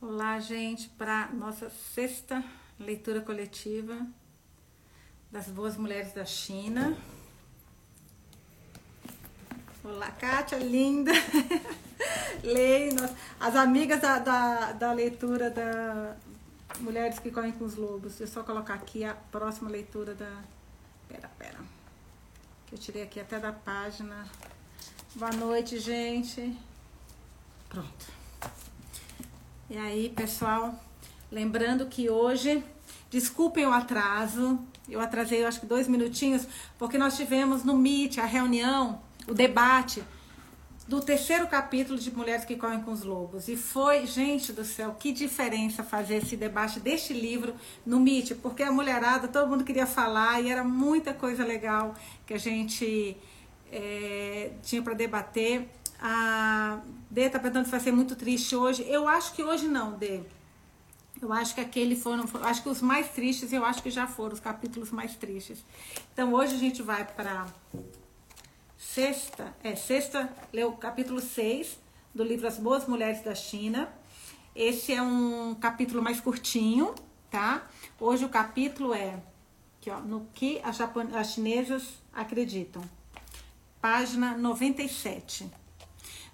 Olá, gente, para nossa sexta leitura coletiva das Boas Mulheres da China. Olá, Kátia, linda! Leio as amigas da, da, da, leitura da Mulheres que Correm com os Lobos. Eu só colocar aqui a próxima leitura da. Pera, pera. Que eu tirei aqui até da página. Boa noite, gente. Pronto. E aí, pessoal, lembrando que hoje, desculpem o atraso, eu atrasei eu acho que dois minutinhos, porque nós tivemos no Meet a reunião, o debate do terceiro capítulo de Mulheres que Correm com os Lobos. E foi, gente do céu, que diferença fazer esse debate deste livro no Meet, porque a mulherada, todo mundo queria falar e era muita coisa legal que a gente é, tinha para debater. A Dê tá perguntando se vai ser muito triste hoje. Eu acho que hoje não, Dê. Eu acho que aquele foram, acho que os mais tristes, eu acho que já foram os capítulos mais tristes. Então hoje a gente vai para sexta, é sexta, leu o capítulo 6 do livro As Boas Mulheres da China. Esse é um capítulo mais curtinho, tá? Hoje o capítulo é aqui, ó, no que as, as chinesas acreditam. Página 97.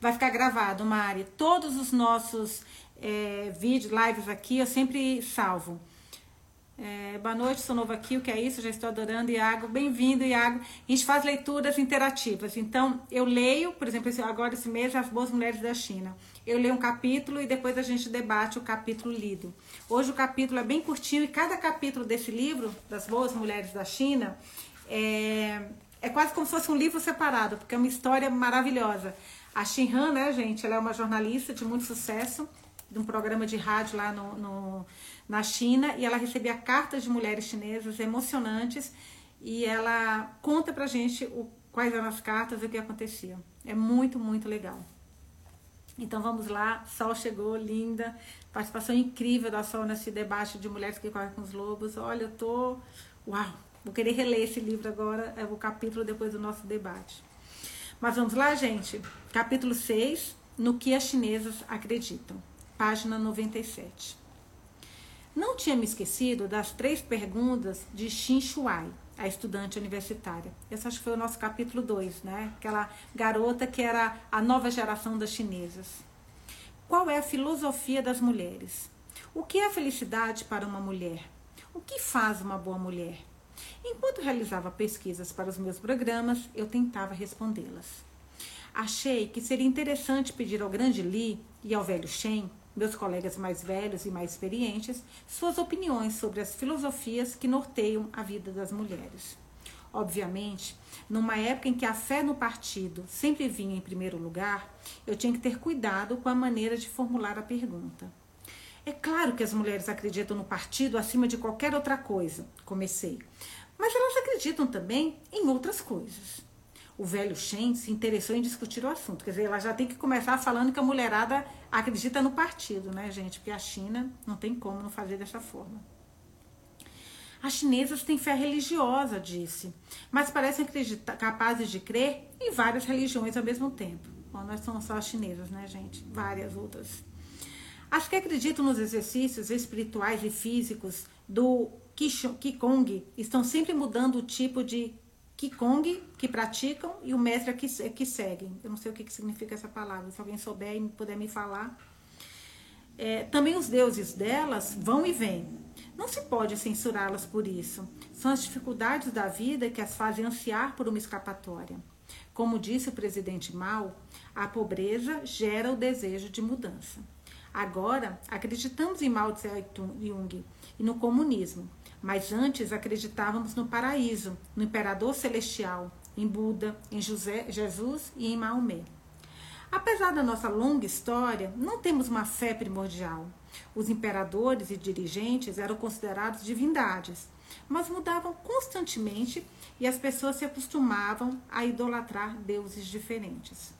Vai ficar gravado, Mari. Todos os nossos é, vídeos, lives aqui, eu sempre salvo. É, boa noite, sou novo aqui, o que é isso? Já estou adorando, Iago. Bem-vindo, Iago. A gente faz leituras interativas. Então, eu leio, por exemplo, agora esse mês, As Boas Mulheres da China. Eu leio um capítulo e depois a gente debate o capítulo lido. Hoje o capítulo é bem curtinho e cada capítulo desse livro, Das Boas Mulheres da China, é, é quase como se fosse um livro separado, porque é uma história maravilhosa. A Xin Han, né, gente, ela é uma jornalista de muito sucesso, de um programa de rádio lá no, no, na China, e ela recebia cartas de mulheres chinesas emocionantes, e ela conta pra gente o, quais eram as cartas e o que acontecia. É muito, muito legal. Então vamos lá, Sol chegou, linda, participação incrível da Sol nesse debate de mulheres que correm com os lobos. Olha, eu tô. Uau! Vou querer reler esse livro agora, é o capítulo depois do nosso debate. Mas vamos lá, gente. Capítulo 6, no que as chinesas acreditam. Página 97. Não tinha me esquecido das três perguntas de Xin Shuai, a estudante universitária. Esse acho que foi o nosso capítulo 2, né? Aquela garota que era a nova geração das chinesas. Qual é a filosofia das mulheres? O que é felicidade para uma mulher? O que faz uma boa mulher? Enquanto realizava pesquisas para os meus programas, eu tentava respondê-las. Achei que seria interessante pedir ao grande Li e ao velho Shen, meus colegas mais velhos e mais experientes, suas opiniões sobre as filosofias que norteiam a vida das mulheres. Obviamente, numa época em que a fé no partido sempre vinha em primeiro lugar, eu tinha que ter cuidado com a maneira de formular a pergunta. É claro que as mulheres acreditam no partido acima de qualquer outra coisa, comecei. Mas elas acreditam também em outras coisas. O velho Shen se interessou em discutir o assunto. Quer dizer, ela já tem que começar falando que a mulherada acredita no partido, né, gente? Porque a China não tem como não fazer dessa forma. As chinesas têm fé religiosa, disse, mas parecem acreditar, capazes de crer em várias religiões ao mesmo tempo. Bom, nós somos só as chinesas, né, gente? Várias outras. As que acreditam nos exercícios espirituais e físicos do Qigong estão sempre mudando o tipo de Qigong que praticam e o mestre que, que seguem. Eu não sei o que, que significa essa palavra, se alguém souber e puder me falar. É, também os deuses delas vão e vêm. Não se pode censurá-las por isso. São as dificuldades da vida que as fazem ansiar por uma escapatória. Como disse o presidente Mao, a pobreza gera o desejo de mudança. Agora, acreditamos em Mao Tse-tung e no comunismo, mas antes acreditávamos no paraíso, no imperador celestial, em Buda, em José, Jesus e em Maomé. Apesar da nossa longa história, não temos uma fé primordial. Os imperadores e dirigentes eram considerados divindades, mas mudavam constantemente e as pessoas se acostumavam a idolatrar deuses diferentes.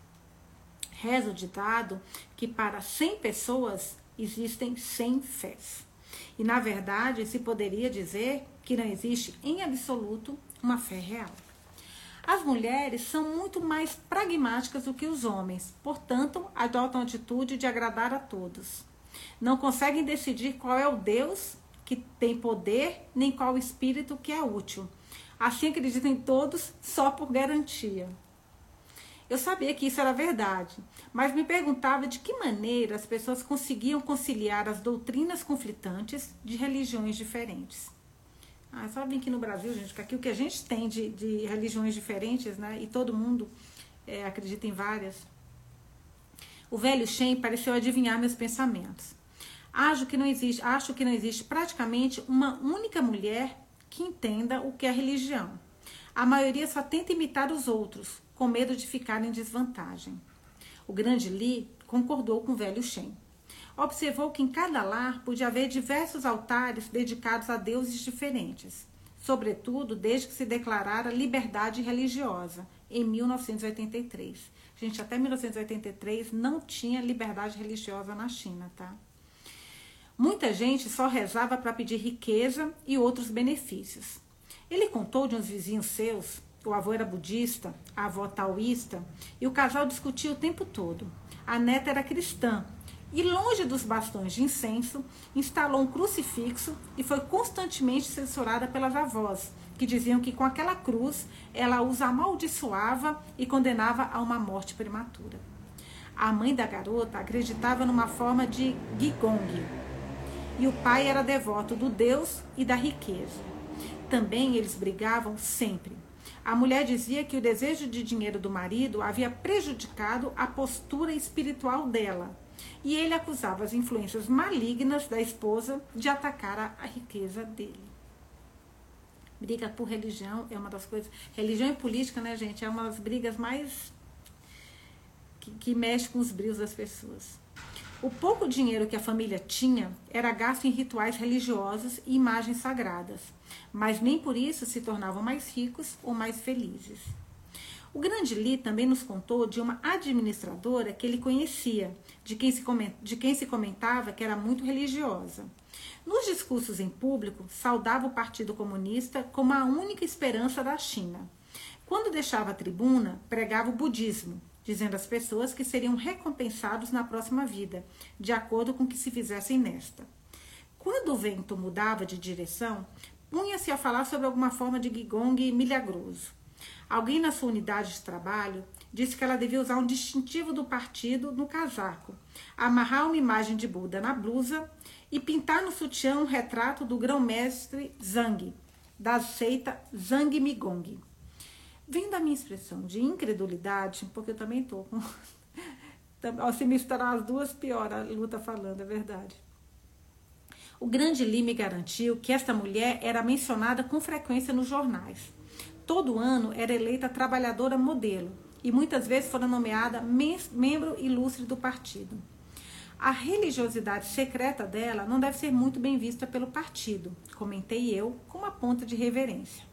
Reza o ditado que para 100 pessoas existem 100 fés. E, na verdade, se poderia dizer que não existe em absoluto uma fé real. As mulheres são muito mais pragmáticas do que os homens, portanto, adotam a atitude de agradar a todos. Não conseguem decidir qual é o Deus que tem poder, nem qual espírito que é útil. Assim acreditam em todos só por garantia. Eu sabia que isso era verdade, mas me perguntava de que maneira as pessoas conseguiam conciliar as doutrinas conflitantes de religiões diferentes. Ah, sabem que no Brasil, gente, que aqui o que a gente tem de, de religiões diferentes, né, e todo mundo é, acredita em várias. O velho Shen pareceu adivinhar meus pensamentos. Acho que não existe, acho que não existe praticamente uma única mulher que entenda o que é religião. A maioria só tenta imitar os outros, com medo de ficar em desvantagem. O grande Li concordou com o velho Shen. Observou que em cada lar podia haver diversos altares dedicados a deuses diferentes, sobretudo desde que se declarara liberdade religiosa, em 1983. Gente, até 1983 não tinha liberdade religiosa na China, tá? Muita gente só rezava para pedir riqueza e outros benefícios. Ele contou de uns vizinhos seus, o avô era budista, a avó taoísta, e o casal discutia o tempo todo. A neta era cristã e, longe dos bastões de incenso, instalou um crucifixo e foi constantemente censurada pelas avós, que diziam que com aquela cruz ela os amaldiçoava e condenava a uma morte prematura. A mãe da garota acreditava numa forma de Gigong, e o pai era devoto do Deus e da riqueza. Também eles brigavam sempre. A mulher dizia que o desejo de dinheiro do marido havia prejudicado a postura espiritual dela. E ele acusava as influências malignas da esposa de atacar a riqueza dele. Briga por religião é uma das coisas. Religião e política, né, gente? É uma das brigas mais. que, que mexe com os brios das pessoas. O pouco dinheiro que a família tinha era gasto em rituais religiosos e imagens sagradas, mas nem por isso se tornavam mais ricos ou mais felizes. O grande Lee também nos contou de uma administradora que ele conhecia, de quem, se de quem se comentava que era muito religiosa. Nos discursos em público, saudava o Partido Comunista como a única esperança da China. Quando deixava a tribuna, pregava o budismo, dizendo às pessoas que seriam recompensados na próxima vida, de acordo com o que se fizessem nesta. Quando o vento mudava de direção, punha-se a falar sobre alguma forma de gigong milagroso. Alguém na sua unidade de trabalho disse que ela devia usar um distintivo do partido no casaco, amarrar uma imagem de Buda na blusa e pintar no sutiã um retrato do grão-mestre Zhang, da seita Zhang Migong. Vem da minha expressão de incredulidade, porque eu também estou com. Se misturar as duas, pior a luta falando, é verdade. O grande Lee me garantiu que esta mulher era mencionada com frequência nos jornais. Todo ano era eleita trabalhadora modelo e muitas vezes fora nomeada membro ilustre do partido. A religiosidade secreta dela não deve ser muito bem vista pelo partido, comentei eu com uma ponta de reverência.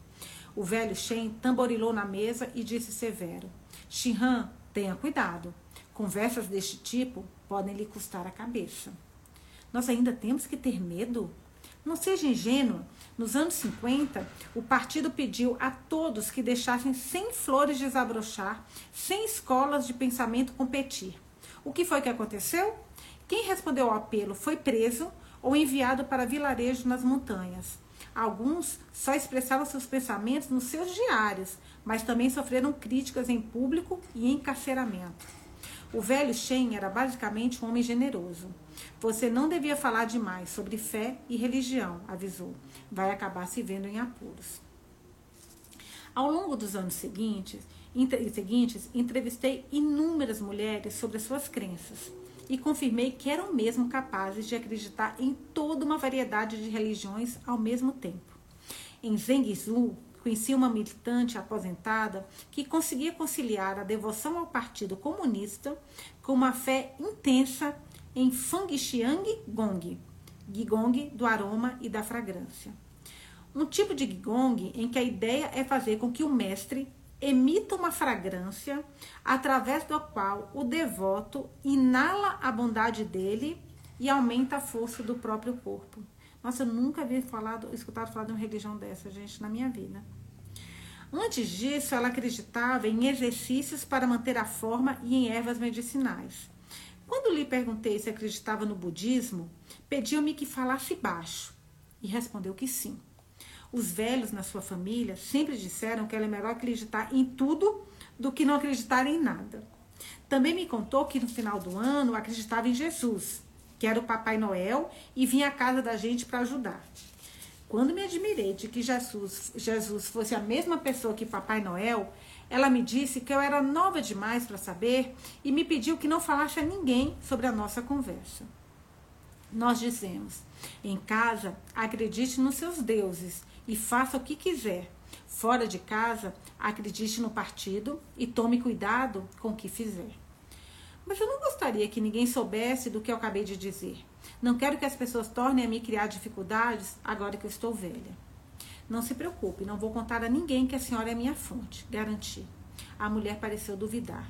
O velho Shen tamborilou na mesa e disse severo: Shihan, tenha cuidado. Conversas deste tipo podem lhe custar a cabeça. Nós ainda temos que ter medo? Não seja ingênuo. Nos anos 50, o partido pediu a todos que deixassem sem flores desabrochar, sem escolas de pensamento competir. O que foi que aconteceu? Quem respondeu ao apelo foi preso ou enviado para vilarejo nas montanhas. Alguns só expressavam seus pensamentos nos seus diários, mas também sofreram críticas em público e encarceramento. O velho Shen era basicamente um homem generoso. Você não devia falar demais sobre fé e religião, avisou. Vai acabar se vendo em apuros. Ao longo dos anos seguintes, seguintes entrevistei inúmeras mulheres sobre as suas crenças e confirmei que eram mesmo capazes de acreditar em toda uma variedade de religiões ao mesmo tempo. Em Zhengzhou, conheci uma militante aposentada que conseguia conciliar a devoção ao Partido Comunista com uma fé intensa em Fangxiang Gong, Gigong do aroma e da fragrância. Um tipo de Gigong em que a ideia é fazer com que o mestre emita uma fragrância através do qual o devoto inala a bondade dele e aumenta a força do próprio corpo. Nossa, eu nunca havia falado, escutado falar de uma religião dessa, gente, na minha vida. Antes disso, ela acreditava em exercícios para manter a forma e em ervas medicinais. Quando lhe perguntei se acreditava no budismo, pediu-me que falasse baixo e respondeu que sim. Os velhos na sua família sempre disseram que era melhor acreditar em tudo do que não acreditar em nada. Também me contou que no final do ano acreditava em Jesus, que era o Papai Noel e vinha à casa da gente para ajudar. Quando me admirei de que Jesus, Jesus fosse a mesma pessoa que Papai Noel, ela me disse que eu era nova demais para saber e me pediu que não falasse a ninguém sobre a nossa conversa. Nós dizemos: em casa, acredite nos seus deuses e faça o que quiser. Fora de casa, acredite no partido e tome cuidado com o que fizer. Mas eu não gostaria que ninguém soubesse do que eu acabei de dizer. Não quero que as pessoas tornem a me criar dificuldades agora que eu estou velha. Não se preocupe, não vou contar a ninguém que a senhora é minha fonte, garanti. A mulher pareceu duvidar.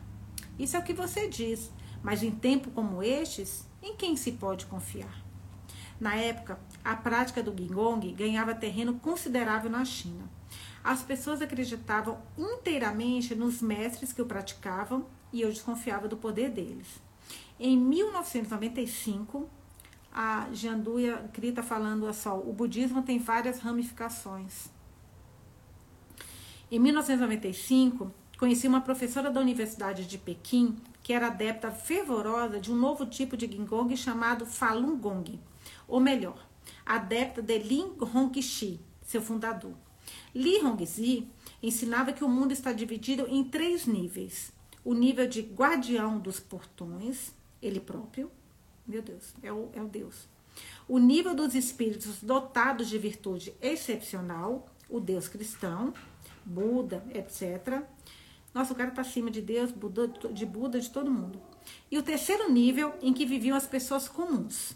Isso é o que você diz, mas em tempo como estes, em quem se pode confiar? Na época, a prática do Gingong ganhava terreno considerável na China. As pessoas acreditavam inteiramente nos mestres que o praticavam e eu desconfiava do poder deles. Em 1995, a Janduia Krita falando a só, o budismo tem várias ramificações. Em 1995, conheci uma professora da Universidade de Pequim que era adepta fervorosa de um novo tipo de Gingong chamado Falun Gong, ou melhor, adepta de Lin Hongxi, seu fundador. Li Hongxi ensinava que o mundo está dividido em três níveis: o nível de guardião dos portões, ele próprio, meu Deus, é o, é o Deus. O nível dos espíritos dotados de virtude excepcional, o Deus cristão, Buda, etc. Nossa, o cara está acima de Deus, Buda, de Buda, de todo mundo. E o terceiro nível em que viviam as pessoas comuns.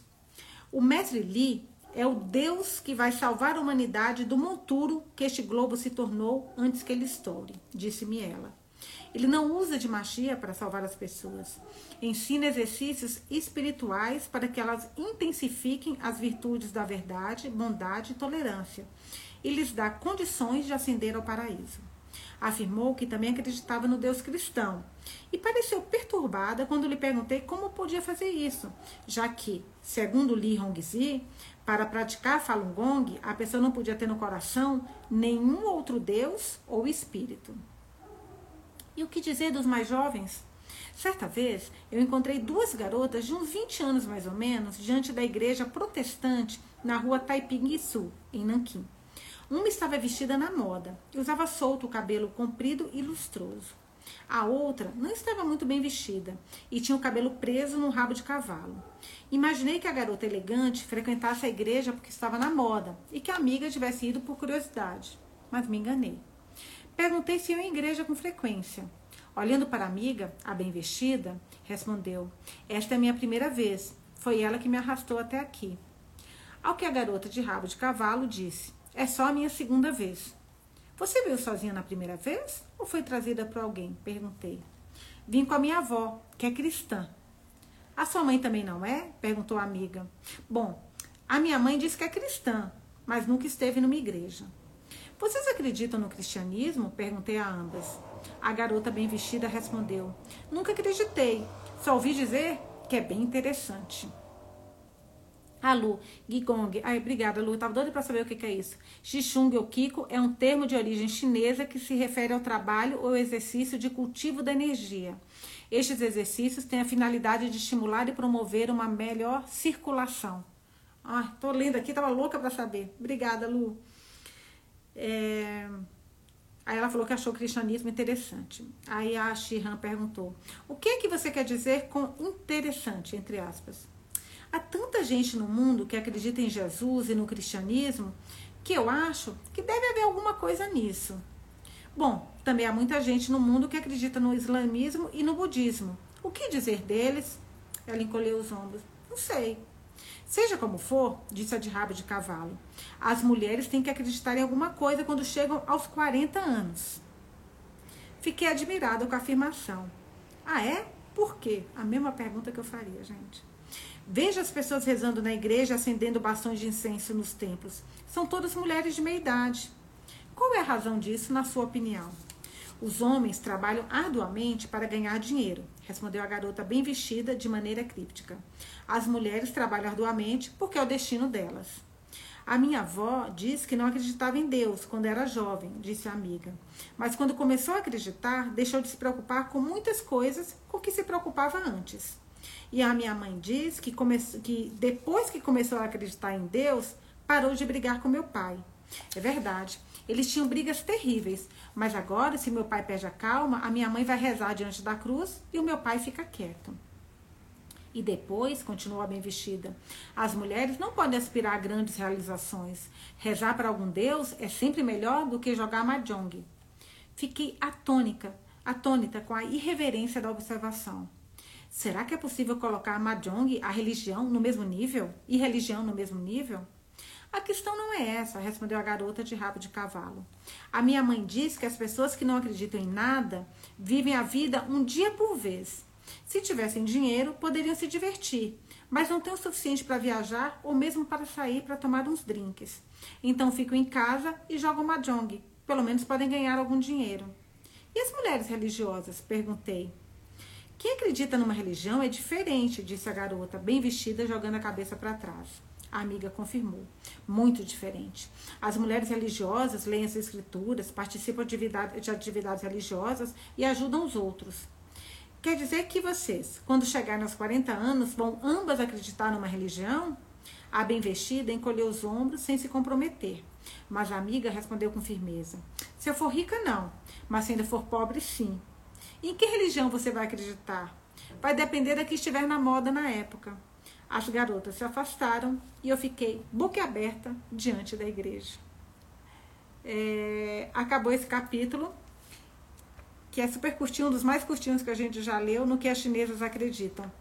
O mestre Li é o Deus que vai salvar a humanidade do monturo que este globo se tornou antes que ele estoure, disse-me ela. Ele não usa de magia para salvar as pessoas. Ensina exercícios espirituais para que elas intensifiquem as virtudes da verdade, bondade e tolerância. E lhes dá condições de ascender ao paraíso. Afirmou que também acreditava no Deus cristão e pareceu perturbada quando lhe perguntei como podia fazer isso, já que, segundo Li Hongzhi, para praticar Falun Gong, a pessoa não podia ter no coração nenhum outro Deus ou espírito. E o que dizer dos mais jovens? Certa vez, eu encontrei duas garotas de uns 20 anos mais ou menos diante da igreja protestante na rua Taiping-Sul, em Nanquim. Uma estava vestida na moda e usava solto o cabelo comprido e lustroso. A outra não estava muito bem vestida e tinha o cabelo preso num rabo de cavalo. Imaginei que a garota elegante frequentasse a igreja porque estava na moda e que a amiga tivesse ido por curiosidade, mas me enganei. Perguntei se ia à igreja com frequência. Olhando para a amiga, a bem vestida, respondeu: Esta é a minha primeira vez. Foi ela que me arrastou até aqui. Ao que a garota de rabo de cavalo disse: É só a minha segunda vez. Você veio sozinha na primeira vez ou foi trazida por alguém? Perguntei. Vim com a minha avó, que é cristã. A sua mãe também não é? Perguntou a amiga. Bom, a minha mãe disse que é cristã, mas nunca esteve numa igreja. Vocês acreditam no cristianismo? Perguntei a ambas. A garota bem vestida respondeu: Nunca acreditei. Só ouvi dizer que é bem interessante. A Lu, Gigong. Ai, obrigada, Lu. Estava doida para saber o que, que é isso. Xixung ou Kiko é um termo de origem chinesa que se refere ao trabalho ou exercício de cultivo da energia. Estes exercícios têm a finalidade de estimular e promover uma melhor circulação. Ai, tô lendo aqui, tava louca para saber. Obrigada, Lu. É... Aí ela falou que achou o cristianismo interessante. Aí a Shihan perguntou: O que é que você quer dizer com interessante, entre aspas? Há tanta gente no mundo que acredita em Jesus e no cristianismo que eu acho que deve haver alguma coisa nisso. Bom, também há muita gente no mundo que acredita no islamismo e no budismo. O que dizer deles? Ela encolheu os ombros. Não sei. Seja como for, disse a de rabo de cavalo, as mulheres têm que acreditar em alguma coisa quando chegam aos 40 anos. Fiquei admirada com a afirmação. Ah, é? Por quê? A mesma pergunta que eu faria, gente. Veja as pessoas rezando na igreja, acendendo bastões de incenso nos templos. São todas mulheres de meia idade. Qual é a razão disso, na sua opinião? Os homens trabalham arduamente para ganhar dinheiro, respondeu a garota bem vestida de maneira críptica. As mulheres trabalham arduamente porque é o destino delas. A minha avó disse que não acreditava em Deus quando era jovem, disse a amiga. Mas quando começou a acreditar, deixou de se preocupar com muitas coisas com que se preocupava antes. E a minha mãe diz que, come... que depois que começou a acreditar em Deus, parou de brigar com meu pai. É verdade. Eles tinham brigas terríveis, mas agora, se meu pai perde a calma, a minha mãe vai rezar diante da cruz e o meu pai fica quieto. E depois, continuou a bem vestida, as mulheres não podem aspirar a grandes realizações. Rezar para algum deus é sempre melhor do que jogar mahjong. Fiquei atônica, atônita com a irreverência da observação. Será que é possível colocar mahjong, a religião, no mesmo nível? E religião no mesmo nível? A questão não é essa, respondeu a garota de rabo de cavalo. A minha mãe diz que as pessoas que não acreditam em nada vivem a vida um dia por vez. Se tivessem dinheiro, poderiam se divertir, mas não têm o suficiente para viajar ou mesmo para sair para tomar uns drinks. Então ficam em casa e jogam mahjong. Pelo menos podem ganhar algum dinheiro. E as mulheres religiosas? perguntei. Quem acredita numa religião é diferente, disse a garota, bem vestida, jogando a cabeça para trás. A amiga confirmou. Muito diferente. As mulheres religiosas leem as escrituras, participam de atividades, de atividades religiosas e ajudam os outros. Quer dizer que vocês, quando chegarem aos 40 anos, vão ambas acreditar numa religião? A bem vestida encolheu os ombros sem se comprometer. Mas a amiga respondeu com firmeza: Se eu for rica, não. Mas se ainda for pobre, sim. Em que religião você vai acreditar? Vai depender da que estiver na moda na época. As garotas se afastaram e eu fiquei boquiaberta diante da igreja. É, acabou esse capítulo, que é super curtinho, um dos mais curtinhos que a gente já leu, no que as chinesas acreditam.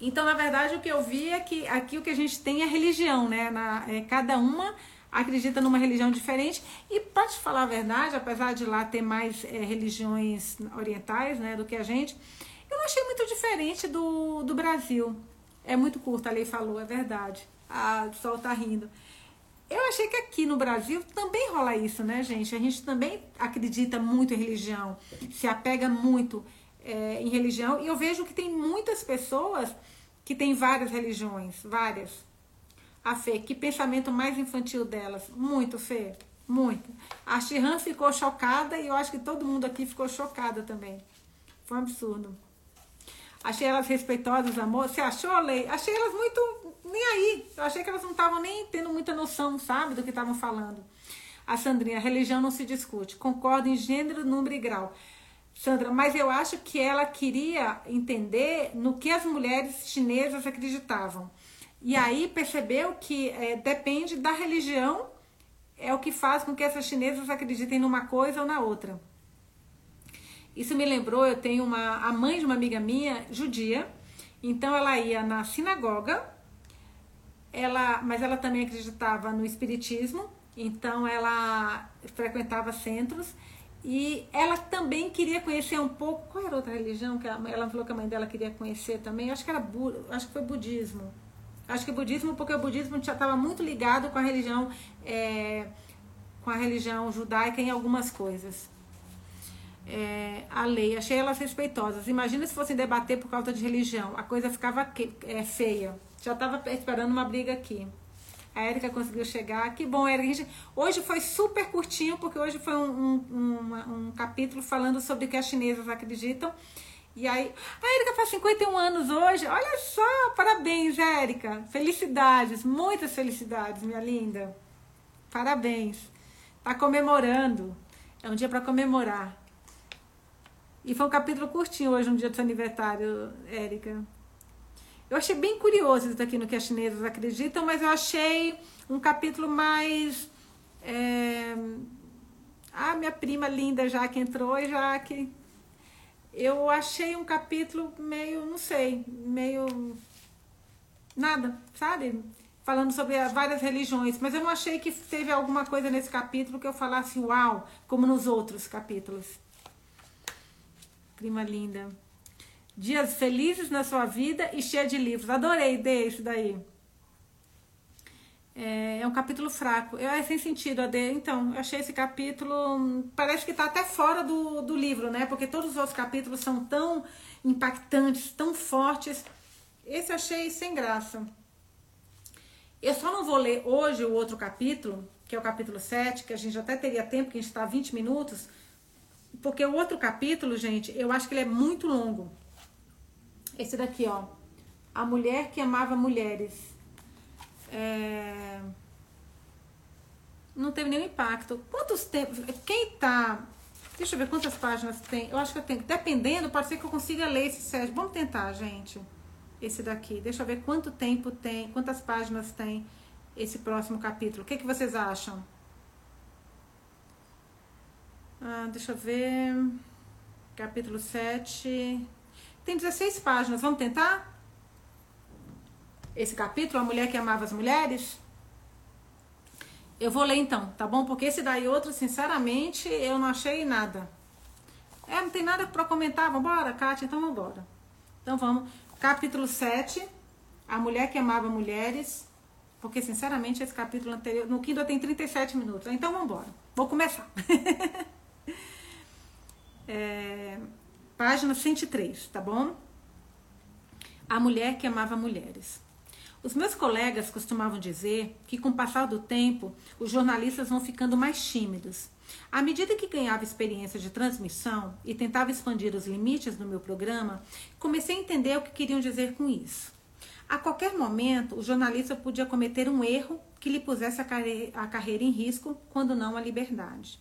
Então, na verdade, o que eu vi é que aqui o que a gente tem é religião, né? Na, é, cada uma acredita numa religião diferente. E, para te falar a verdade, apesar de lá ter mais é, religiões orientais né, do que a gente, eu achei muito diferente do, do Brasil. É muito curta, a lei falou, é verdade. Ah, o sol tá rindo. Eu achei que aqui no Brasil também rola isso, né, gente? A gente também acredita muito em religião, se apega muito é, em religião. E eu vejo que tem muitas pessoas que têm várias religiões, várias. A Fê, que pensamento mais infantil delas. Muito, Fê, muito. A Shihan ficou chocada e eu acho que todo mundo aqui ficou chocada também. Foi um absurdo. Achei elas respeitosas, amor. Você achou, Lei? Achei elas muito nem aí. Eu achei que elas não estavam nem tendo muita noção, sabe, do que estavam falando. A Sandrinha, a religião não se discute. Concordo em gênero, número e grau. Sandra, mas eu acho que ela queria entender no que as mulheres chinesas acreditavam. E aí percebeu que é, depende da religião, é o que faz com que essas chinesas acreditem numa coisa ou na outra. Isso me lembrou, eu tenho uma a mãe de uma amiga minha, judia, então ela ia na sinagoga, ela, mas ela também acreditava no espiritismo, então ela frequentava centros e ela também queria conhecer um pouco qual era outra religião que ela falou que a mãe dela queria conhecer também, acho que era acho que foi budismo. Acho que budismo porque o budismo já estava muito ligado com a religião é, com a religião judaica em algumas coisas é, a lei, achei elas respeitosas. Imagina se fossem debater por causa de religião, a coisa ficava que, é, feia. Já estava esperando uma briga aqui. A Erika conseguiu chegar. Que bom, Erika. Hoje foi super curtinho, porque hoje foi um, um, um, um capítulo falando sobre o que as chinesas acreditam. E aí, a Erika faz 51 anos hoje. Olha só, parabéns, Erika. Felicidades, muitas felicidades, minha linda. Parabéns. Tá comemorando. É um dia para comemorar. E foi um capítulo curtinho hoje, um dia do seu aniversário, Érica. Eu achei bem curioso isso aqui no que as chinesas acreditam, mas eu achei um capítulo mais. É... Ah, minha prima linda já que entrou já que. Eu achei um capítulo meio, não sei, meio. Nada, sabe? Falando sobre várias religiões, mas eu não achei que teve alguma coisa nesse capítulo que eu falasse uau, como nos outros capítulos prima linda. Dias felizes na sua vida e cheia de livros. Adorei desse daí. É, é um capítulo fraco. Eu, é sem sentido, AD. Então, eu achei esse capítulo. Parece que está até fora do, do livro, né? Porque todos os outros capítulos são tão impactantes, tão fortes. Esse eu achei sem graça. Eu só não vou ler hoje o outro capítulo, que é o capítulo 7, que a gente até teria tempo, que a gente está 20 minutos. Porque o outro capítulo, gente, eu acho que ele é muito longo. Esse daqui, ó. A mulher que amava mulheres. É... Não teve nenhum impacto. Quantos tempos. Quem tá. Deixa eu ver quantas páginas tem. Eu acho que eu tenho. Dependendo, pode ser que eu consiga ler esse sete. Vamos tentar, gente. Esse daqui. Deixa eu ver quanto tempo tem. Quantas páginas tem esse próximo capítulo. O que, que vocês acham? Ah, deixa eu ver. Capítulo 7. Tem 16 páginas. Vamos tentar? esse capítulo, A Mulher que Amava as Mulheres? Eu vou ler então, tá bom? Porque esse daí outro, sinceramente, eu não achei nada. É, não tem nada para comentar. Vambora, Kátia? Então vambora. Então vamos. Capítulo 7, A Mulher que Amava Mulheres. Porque, sinceramente, esse capítulo anterior, no Kindle tem 37 minutos. Então vambora. Vou começar. é, página 103, tá bom? A Mulher que Amava Mulheres. Os meus colegas costumavam dizer que, com o passar do tempo, os jornalistas vão ficando mais tímidos. À medida que ganhava experiência de transmissão e tentava expandir os limites do meu programa, comecei a entender o que queriam dizer com isso. A qualquer momento, o jornalista podia cometer um erro que lhe pusesse a, a carreira em risco, quando não a liberdade.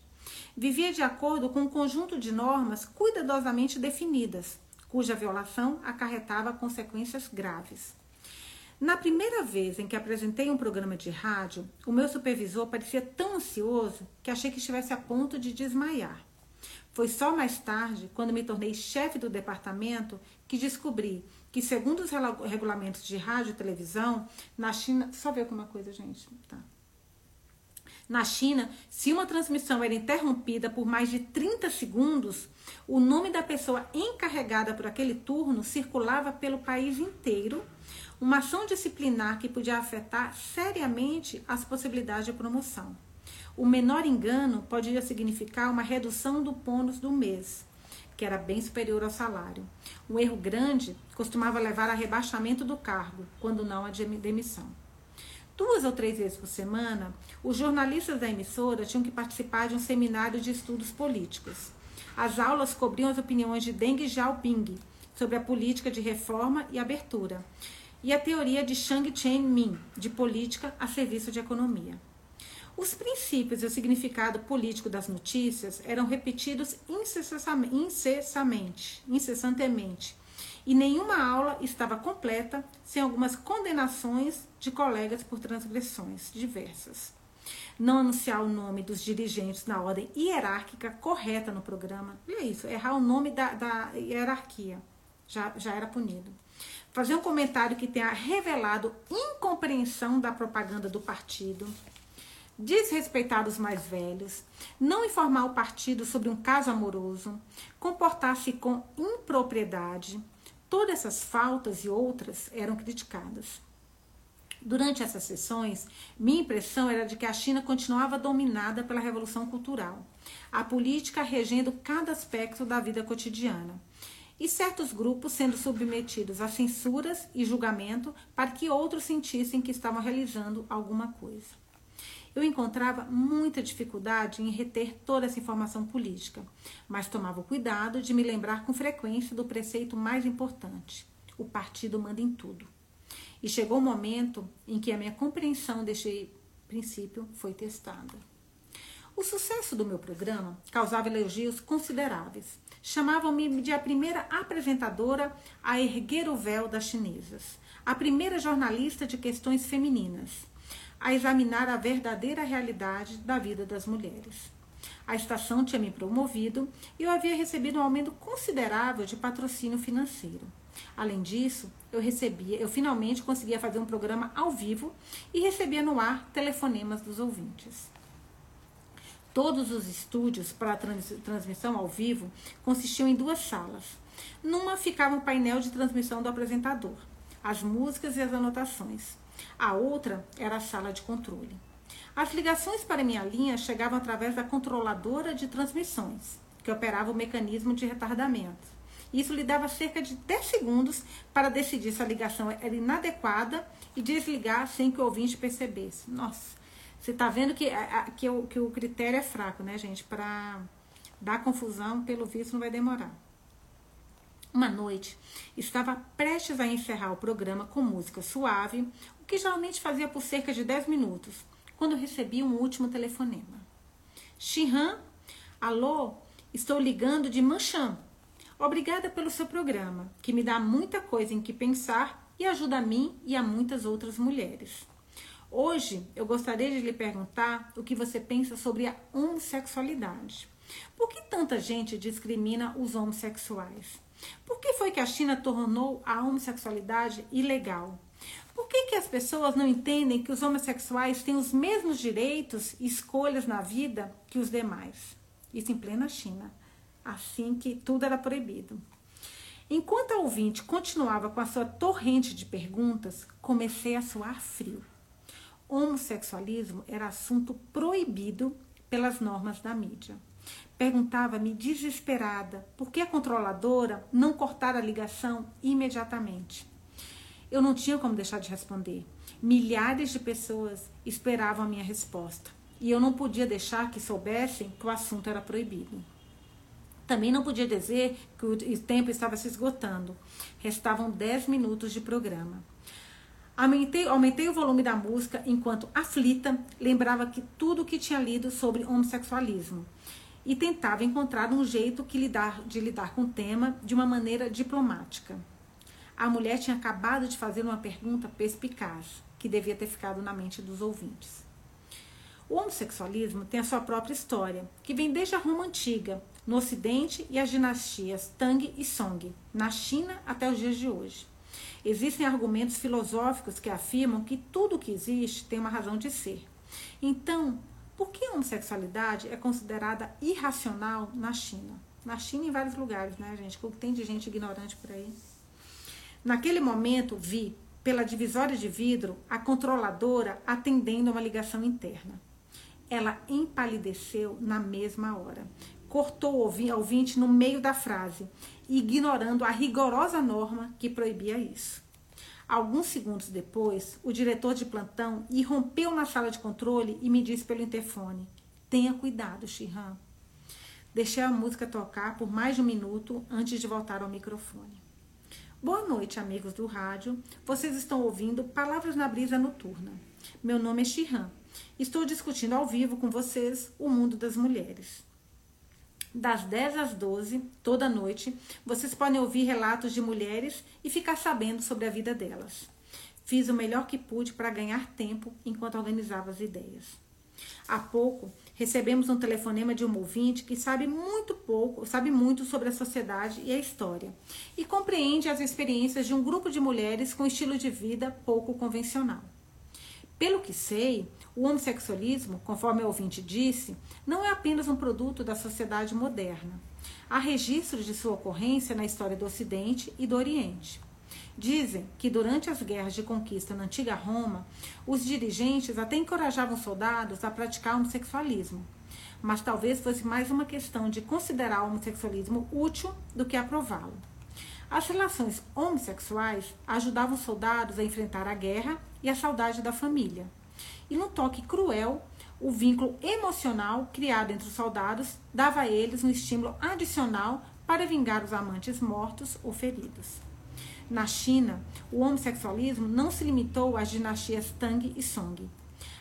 Vivia de acordo com um conjunto de normas cuidadosamente definidas, cuja violação acarretava consequências graves. Na primeira vez em que apresentei um programa de rádio, o meu supervisor parecia tão ansioso que achei que estivesse a ponto de desmaiar. Foi só mais tarde, quando me tornei chefe do departamento, que descobri que, segundo os regulamentos de rádio e televisão, na China. Só ver alguma coisa, gente. Tá. Na China, se uma transmissão era interrompida por mais de 30 segundos, o nome da pessoa encarregada por aquele turno circulava pelo país inteiro uma ação disciplinar que podia afetar seriamente as possibilidades de promoção. O menor engano poderia significar uma redução do bônus do mês, que era bem superior ao salário. Um erro grande costumava levar a rebaixamento do cargo, quando não a demissão. Duas ou três vezes por semana, os jornalistas da emissora tinham que participar de um seminário de estudos políticos. As aulas cobriam as opiniões de Deng Xiaoping sobre a política de reforma e abertura e a teoria de Shang Chen-min, de política a serviço de economia. Os princípios e o significado político das notícias eram repetidos incessantemente, incessantemente, e nenhuma aula estava completa sem algumas condenações de colegas por transgressões diversas. Não anunciar o nome dos dirigentes na ordem hierárquica correta no programa. E é isso, errar o nome da, da hierarquia. Já, já era punido fazer um comentário que tenha revelado incompreensão da propaganda do partido, desrespeitar os mais velhos, não informar o partido sobre um caso amoroso, comportar-se com impropriedade. Todas essas faltas e outras eram criticadas. Durante essas sessões, minha impressão era de que a China continuava dominada pela revolução cultural, a política regendo cada aspecto da vida cotidiana e certos grupos sendo submetidos a censuras e julgamento para que outros sentissem que estavam realizando alguma coisa. Eu encontrava muita dificuldade em reter toda essa informação política, mas tomava cuidado de me lembrar com frequência do preceito mais importante: o partido manda em tudo. E chegou o momento em que a minha compreensão deste princípio foi testada. O sucesso do meu programa causava elogios consideráveis. Chamavam-me de a primeira apresentadora a erguer o véu das chinesas, a primeira jornalista de questões femininas, a examinar a verdadeira realidade da vida das mulheres. A estação tinha me promovido e eu havia recebido um aumento considerável de patrocínio financeiro. Além disso, eu recebia, eu finalmente conseguia fazer um programa ao vivo e recebia no ar telefonemas dos ouvintes. Todos os estúdios para a trans, transmissão ao vivo consistiam em duas salas. Numa ficava o um painel de transmissão do apresentador. as músicas e as anotações. A outra era a sala de controle. As ligações para minha linha chegavam através da controladora de transmissões, que operava o mecanismo de retardamento. Isso lhe dava cerca de 10 segundos para decidir se a ligação era inadequada e desligar sem que o ouvinte percebesse. Nossa, você está vendo que, que, o, que o critério é fraco, né, gente? Para dar confusão, pelo visto, não vai demorar. Uma noite, estava prestes a encerrar o programa com música suave, que geralmente fazia por cerca de 10 minutos, quando recebi um último telefonema. Shihan, alô, estou ligando de Manchan. Obrigada pelo seu programa, que me dá muita coisa em que pensar e ajuda a mim e a muitas outras mulheres. Hoje eu gostaria de lhe perguntar o que você pensa sobre a homossexualidade. Por que tanta gente discrimina os homossexuais? Por que foi que a China tornou a homossexualidade ilegal? Por que, que as pessoas não entendem que os homossexuais têm os mesmos direitos e escolhas na vida que os demais? Isso em plena China, assim que tudo era proibido. Enquanto a ouvinte continuava com a sua torrente de perguntas, comecei a suar frio. Homossexualismo era assunto proibido pelas normas da mídia. Perguntava-me desesperada por que a controladora não cortara a ligação imediatamente. Eu não tinha como deixar de responder. Milhares de pessoas esperavam a minha resposta e eu não podia deixar que soubessem que o assunto era proibido. Também não podia dizer que o tempo estava se esgotando. Restavam 10 minutos de programa. Aumentei, aumentei, o volume da música enquanto, aflita, lembrava que tudo o que tinha lido sobre homossexualismo e tentava encontrar um jeito lidar, de lidar com o tema de uma maneira diplomática. A mulher tinha acabado de fazer uma pergunta perspicaz, que devia ter ficado na mente dos ouvintes. O homossexualismo tem a sua própria história, que vem desde a Roma Antiga, no Ocidente e as dinastias Tang e Song, na China até os dias de hoje. Existem argumentos filosóficos que afirmam que tudo que existe tem uma razão de ser. Então, por que a homossexualidade é considerada irracional na China? Na China e em vários lugares, né, gente? O que tem de gente ignorante por aí? Naquele momento, vi, pela divisória de vidro, a controladora atendendo a uma ligação interna. Ela empalideceu na mesma hora. Cortou o ouvinte no meio da frase, ignorando a rigorosa norma que proibia isso. Alguns segundos depois, o diretor de plantão irrompeu na sala de controle e me disse pelo interfone: Tenha cuidado, Shihan. Deixei a música tocar por mais de um minuto antes de voltar ao microfone. Boa noite, amigos do rádio. Vocês estão ouvindo Palavras na Brisa Noturna. Meu nome é Shihan. Estou discutindo ao vivo com vocês o mundo das mulheres. Das 10 às 12, toda noite, vocês podem ouvir relatos de mulheres e ficar sabendo sobre a vida delas. Fiz o melhor que pude para ganhar tempo enquanto organizava as ideias. Há pouco, recebemos um telefonema de um ouvinte que sabe muito pouco, sabe muito sobre a sociedade e a história, e compreende as experiências de um grupo de mulheres com estilo de vida pouco convencional. Pelo que sei, o homossexualismo, conforme o ouvinte disse, não é apenas um produto da sociedade moderna. Há registros de sua ocorrência na história do Ocidente e do Oriente. Dizem que durante as guerras de conquista na antiga Roma, os dirigentes até encorajavam soldados a praticar homossexualismo. Mas talvez fosse mais uma questão de considerar o homossexualismo útil do que aprová-lo. As relações homossexuais ajudavam os soldados a enfrentar a guerra e a saudade da família e no toque cruel, o vínculo emocional criado entre os soldados dava a eles um estímulo adicional para vingar os amantes mortos ou feridos. Na China, o homossexualismo não se limitou às dinastias Tang e Song.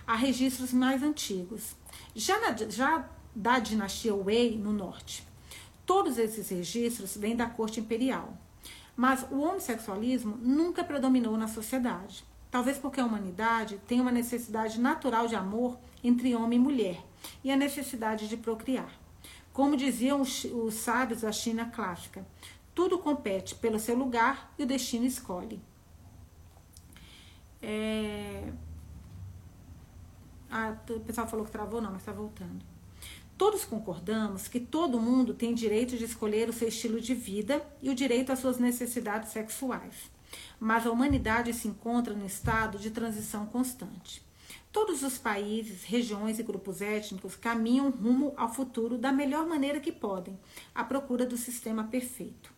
Há registros mais antigos, já, na, já da dinastia Wei no norte. Todos esses registros vêm da corte imperial. Mas o homossexualismo nunca predominou na sociedade. Talvez porque a humanidade tem uma necessidade natural de amor entre homem e mulher e a necessidade de procriar. Como diziam os, os sábios da China clássica, tudo compete pelo seu lugar e o destino escolhe. É... Ah, o pessoal falou que travou, não, mas está voltando. Todos concordamos que todo mundo tem direito de escolher o seu estilo de vida e o direito às suas necessidades sexuais. mas a humanidade se encontra num estado de transição constante. Todos os países, regiões e grupos étnicos caminham rumo ao futuro da melhor maneira que podem, à procura do sistema perfeito.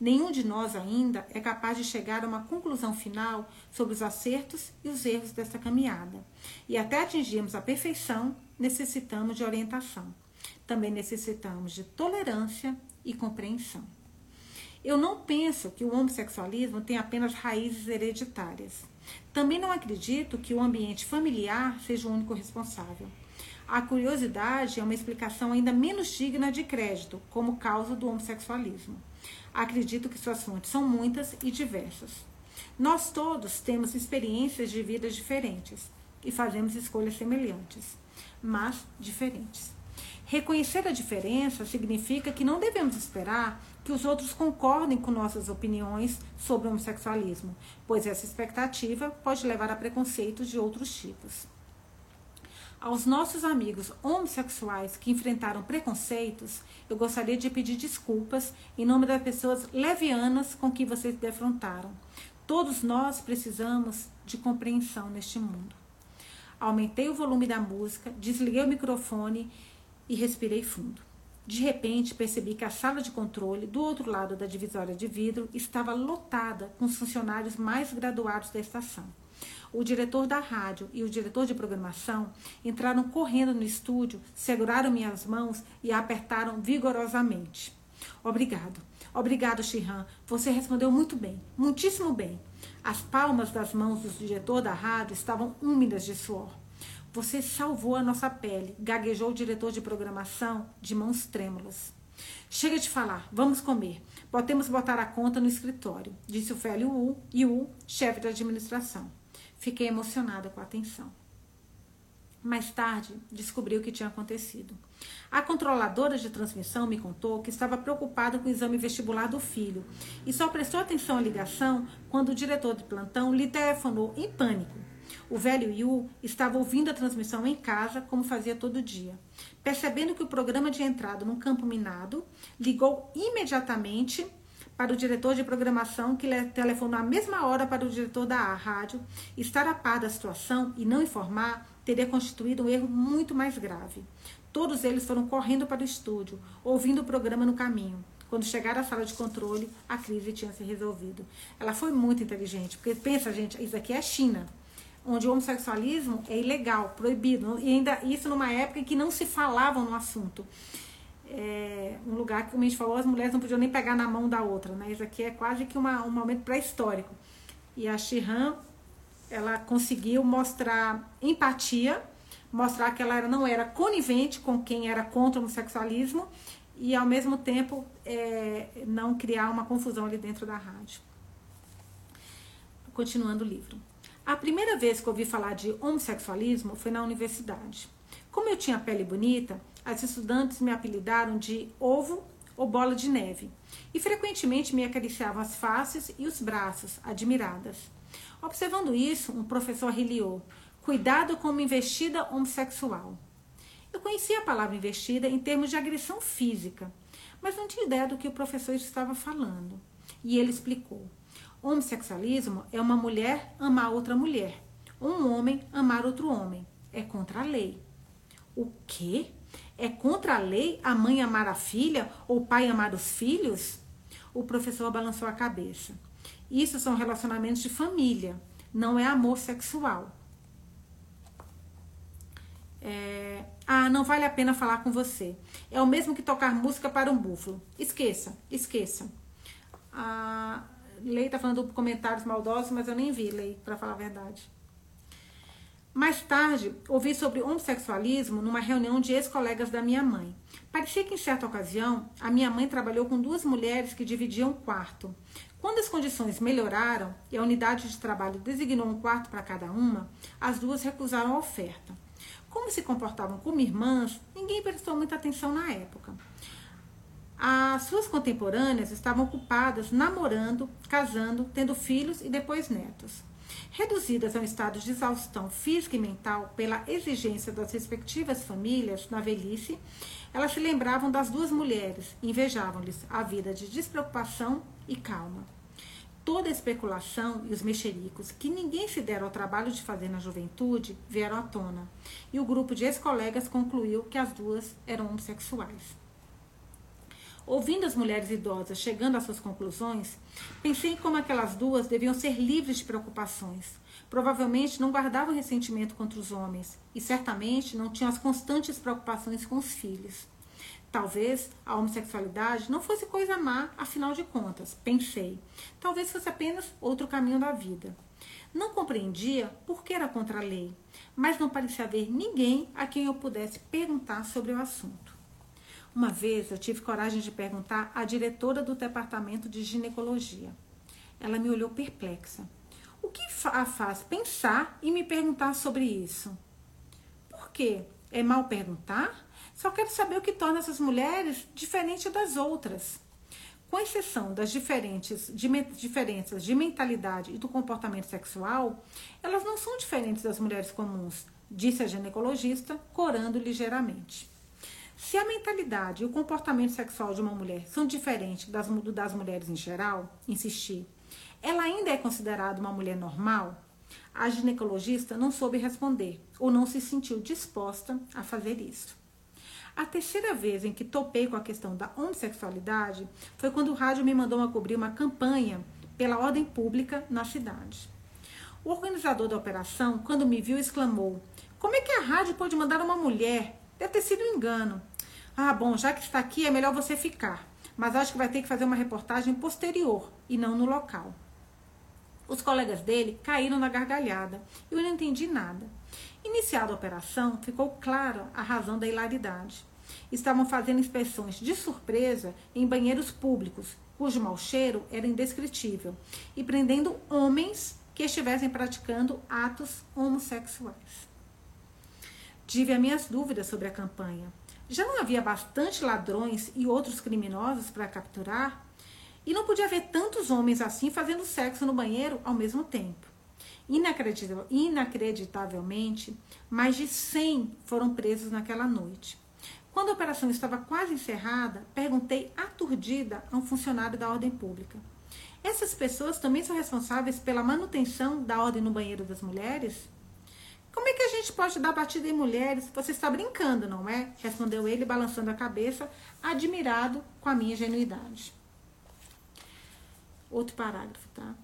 Nenhum de nós ainda é capaz de chegar a uma conclusão final sobre os acertos e os erros desta caminhada. E até atingirmos a perfeição, necessitamos de orientação. Também necessitamos de tolerância e compreensão. Eu não penso que o homossexualismo tem apenas raízes hereditárias. Também não acredito que o ambiente familiar seja o único responsável. A curiosidade é uma explicação ainda menos digna de crédito como causa do homossexualismo. Acredito que suas fontes são muitas e diversas. Nós todos temos experiências de vida diferentes e fazemos escolhas semelhantes, mas diferentes. Reconhecer a diferença significa que não devemos esperar que os outros concordem com nossas opiniões sobre o homossexualismo, pois essa expectativa pode levar a preconceitos de outros tipos. Aos nossos amigos homossexuais que enfrentaram preconceitos, eu gostaria de pedir desculpas em nome das pessoas levianas com que vocês defrontaram. Todos nós precisamos de compreensão neste mundo. Aumentei o volume da música, desliguei o microfone e respirei fundo. De repente, percebi que a sala de controle, do outro lado da divisória de vidro, estava lotada com os funcionários mais graduados da estação. O diretor da rádio e o diretor de programação entraram correndo no estúdio, seguraram minhas mãos e apertaram vigorosamente. Obrigado. Obrigado, Shihan. Você respondeu muito bem, muitíssimo bem. As palmas das mãos do diretor da rádio estavam úmidas de suor. Você salvou a nossa pele, gaguejou o diretor de programação de mãos trêmulas. Chega de falar, vamos comer. Podemos botar a conta no escritório, disse o velho Wu o chefe da administração. Fiquei emocionada com a atenção. Mais tarde, descobri o que tinha acontecido. A controladora de transmissão me contou que estava preocupada com o exame vestibular do filho e só prestou atenção à ligação quando o diretor de plantão lhe telefonou em pânico. O velho Yu estava ouvindo a transmissão em casa, como fazia todo dia. Percebendo que o programa tinha entrado num campo minado, ligou imediatamente para o diretor de programação, que telefonou à mesma hora para o diretor da rádio. Estar a par da situação e não informar teria constituído um erro muito mais grave. Todos eles foram correndo para o estúdio, ouvindo o programa no caminho. Quando chegaram à sala de controle, a crise tinha se resolvido. Ela foi muito inteligente, porque pensa, gente, isso aqui é China onde o homossexualismo é ilegal, proibido, e ainda isso numa época em que não se falava no assunto. É um lugar que, como a gente falou, as mulheres não podiam nem pegar na mão da outra, né? Isso aqui é quase que uma, um momento pré-histórico. E a Shihan, ela conseguiu mostrar empatia, mostrar que ela era, não era conivente com quem era contra o homossexualismo e, ao mesmo tempo, é, não criar uma confusão ali dentro da rádio. Continuando o livro. A primeira vez que ouvi falar de homossexualismo foi na universidade. Como eu tinha pele bonita, as estudantes me apelidaram de ovo ou bola de neve e frequentemente me acariciavam as faces e os braços, admiradas. Observando isso, um professor riliou: Cuidado com uma investida homossexual. Eu conhecia a palavra investida em termos de agressão física, mas não tinha ideia do que o professor estava falando. E ele explicou: Homossexualismo é uma mulher amar outra mulher, um homem amar outro homem. É contra a lei. O quê? É contra a lei a mãe amar a filha ou o pai amar os filhos? O professor balançou a cabeça. Isso são relacionamentos de família, não é amor sexual. É... Ah, não vale a pena falar com você. É o mesmo que tocar música para um búfalo. Esqueça, esqueça. Ah, Lei tá falando comentários maldosos, mas eu nem vi, Lei, para falar a verdade. Mais tarde, ouvi sobre homossexualismo numa reunião de ex-colegas da minha mãe. Parecia que em certa ocasião, a minha mãe trabalhou com duas mulheres que dividiam um quarto. Quando as condições melhoraram e a unidade de trabalho designou um quarto para cada uma, as duas recusaram a oferta. Como se comportavam como irmãs, ninguém prestou muita atenção na época. As suas contemporâneas estavam ocupadas namorando, casando, tendo filhos e depois netos. Reduzidas a um estado de exaustão física e mental pela exigência das respectivas famílias na velhice, elas se lembravam das duas mulheres invejavam-lhes a vida de despreocupação e calma. Toda a especulação e os mexericos que ninguém se deram ao trabalho de fazer na juventude vieram à tona, e o grupo de ex-colegas concluiu que as duas eram homossexuais. Ouvindo as mulheres idosas chegando às suas conclusões, pensei em como aquelas duas deviam ser livres de preocupações. Provavelmente não guardavam ressentimento contra os homens e certamente não tinham as constantes preocupações com os filhos. Talvez a homossexualidade não fosse coisa má, afinal de contas, pensei. Talvez fosse apenas outro caminho da vida. Não compreendia por que era contra a lei, mas não parecia haver ninguém a quem eu pudesse perguntar sobre o assunto. Uma vez eu tive coragem de perguntar à diretora do departamento de ginecologia. Ela me olhou perplexa. O que a faz pensar e me perguntar sobre isso? Por quê? É mal perguntar? Só quero saber o que torna essas mulheres diferentes das outras. Com exceção das diferentes, de, diferenças de mentalidade e do comportamento sexual, elas não são diferentes das mulheres comuns, disse a ginecologista, corando ligeiramente. Se a mentalidade e o comportamento sexual de uma mulher são diferentes das, das mulheres em geral, insisti, ela ainda é considerada uma mulher normal? A ginecologista não soube responder ou não se sentiu disposta a fazer isso. A terceira vez em que topei com a questão da homossexualidade foi quando o rádio me mandou cobrir uma campanha pela ordem pública na cidade. O organizador da operação, quando me viu, exclamou: Como é que a rádio pode mandar uma mulher? Deve ter sido um engano. Ah, bom, já que está aqui, é melhor você ficar. Mas acho que vai ter que fazer uma reportagem posterior e não no local. Os colegas dele caíram na gargalhada. Eu não entendi nada. Iniciada a operação, ficou clara a razão da hilaridade. Estavam fazendo inspeções de surpresa em banheiros públicos, cujo mau cheiro era indescritível, e prendendo homens que estivessem praticando atos homossexuais. Tive as minhas dúvidas sobre a campanha. Já não havia bastante ladrões e outros criminosos para capturar? E não podia haver tantos homens assim fazendo sexo no banheiro ao mesmo tempo. Inacreditavelmente, mais de 100 foram presos naquela noite. Quando a operação estava quase encerrada, perguntei aturdida a um funcionário da ordem pública: Essas pessoas também são responsáveis pela manutenção da ordem no banheiro das mulheres? Como é que a gente pode dar batida em mulheres? Você está brincando, não é? Respondeu ele, balançando a cabeça, admirado com a minha ingenuidade. Outro parágrafo, tá?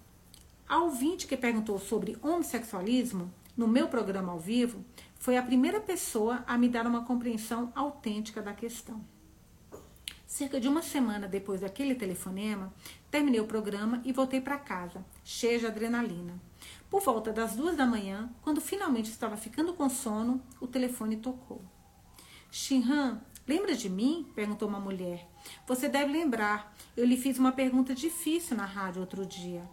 A ouvinte que perguntou sobre homossexualismo no meu programa ao vivo foi a primeira pessoa a me dar uma compreensão autêntica da questão. Cerca de uma semana depois daquele telefonema, terminei o programa e voltei para casa, cheia de adrenalina. Por volta das duas da manhã, quando finalmente estava ficando com sono, o telefone tocou. Shinhan, lembra de mim? perguntou uma mulher. Você deve lembrar. Eu lhe fiz uma pergunta difícil na rádio outro dia.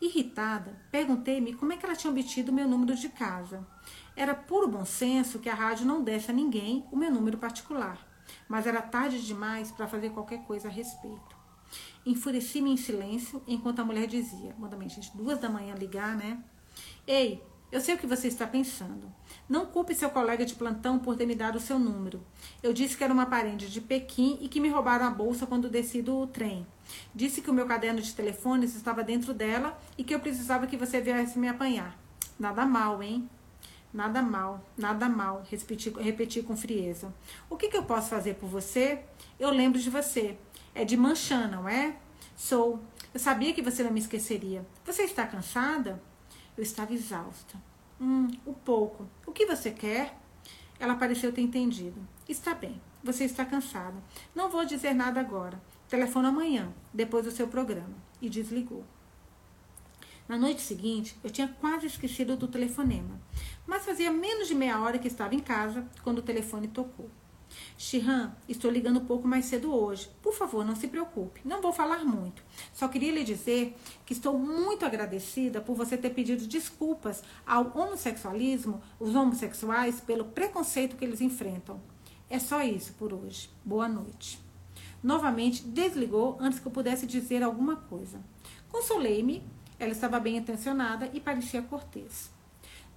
Irritada, perguntei-me como é que ela tinha obtido meu número de casa. Era puro bom senso que a rádio não desse a ninguém o meu número particular, mas era tarde demais para fazer qualquer coisa a respeito. Enfureci-me em silêncio enquanto a mulher dizia: Manda minha gente, duas da manhã ligar, né? Ei, eu sei o que você está pensando. Não culpe seu colega de plantão por ter me dado o seu número. Eu disse que era uma parente de Pequim e que me roubaram a bolsa quando desci do trem. Disse que o meu caderno de telefones estava dentro dela e que eu precisava que você viesse me apanhar. Nada mal, hein? Nada mal, nada mal, repeti, repeti com frieza. O que, que eu posso fazer por você? Eu lembro de você. É de manchã, não é? Sou. Eu sabia que você não me esqueceria. Você está cansada? Eu estava exausta. Hum, um pouco. O que você quer? Ela pareceu ter entendido. Está bem. Você está cansada. Não vou dizer nada agora. Telefone amanhã, depois do seu programa. E desligou. Na noite seguinte, eu tinha quase esquecido do telefonema, mas fazia menos de meia hora que estava em casa quando o telefone tocou. Shihan, estou ligando um pouco mais cedo hoje. Por favor, não se preocupe. Não vou falar muito. Só queria lhe dizer que estou muito agradecida por você ter pedido desculpas ao homossexualismo, os homossexuais, pelo preconceito que eles enfrentam. É só isso por hoje. Boa noite. Novamente desligou antes que eu pudesse dizer alguma coisa. Consolei-me, ela estava bem intencionada e parecia cortês.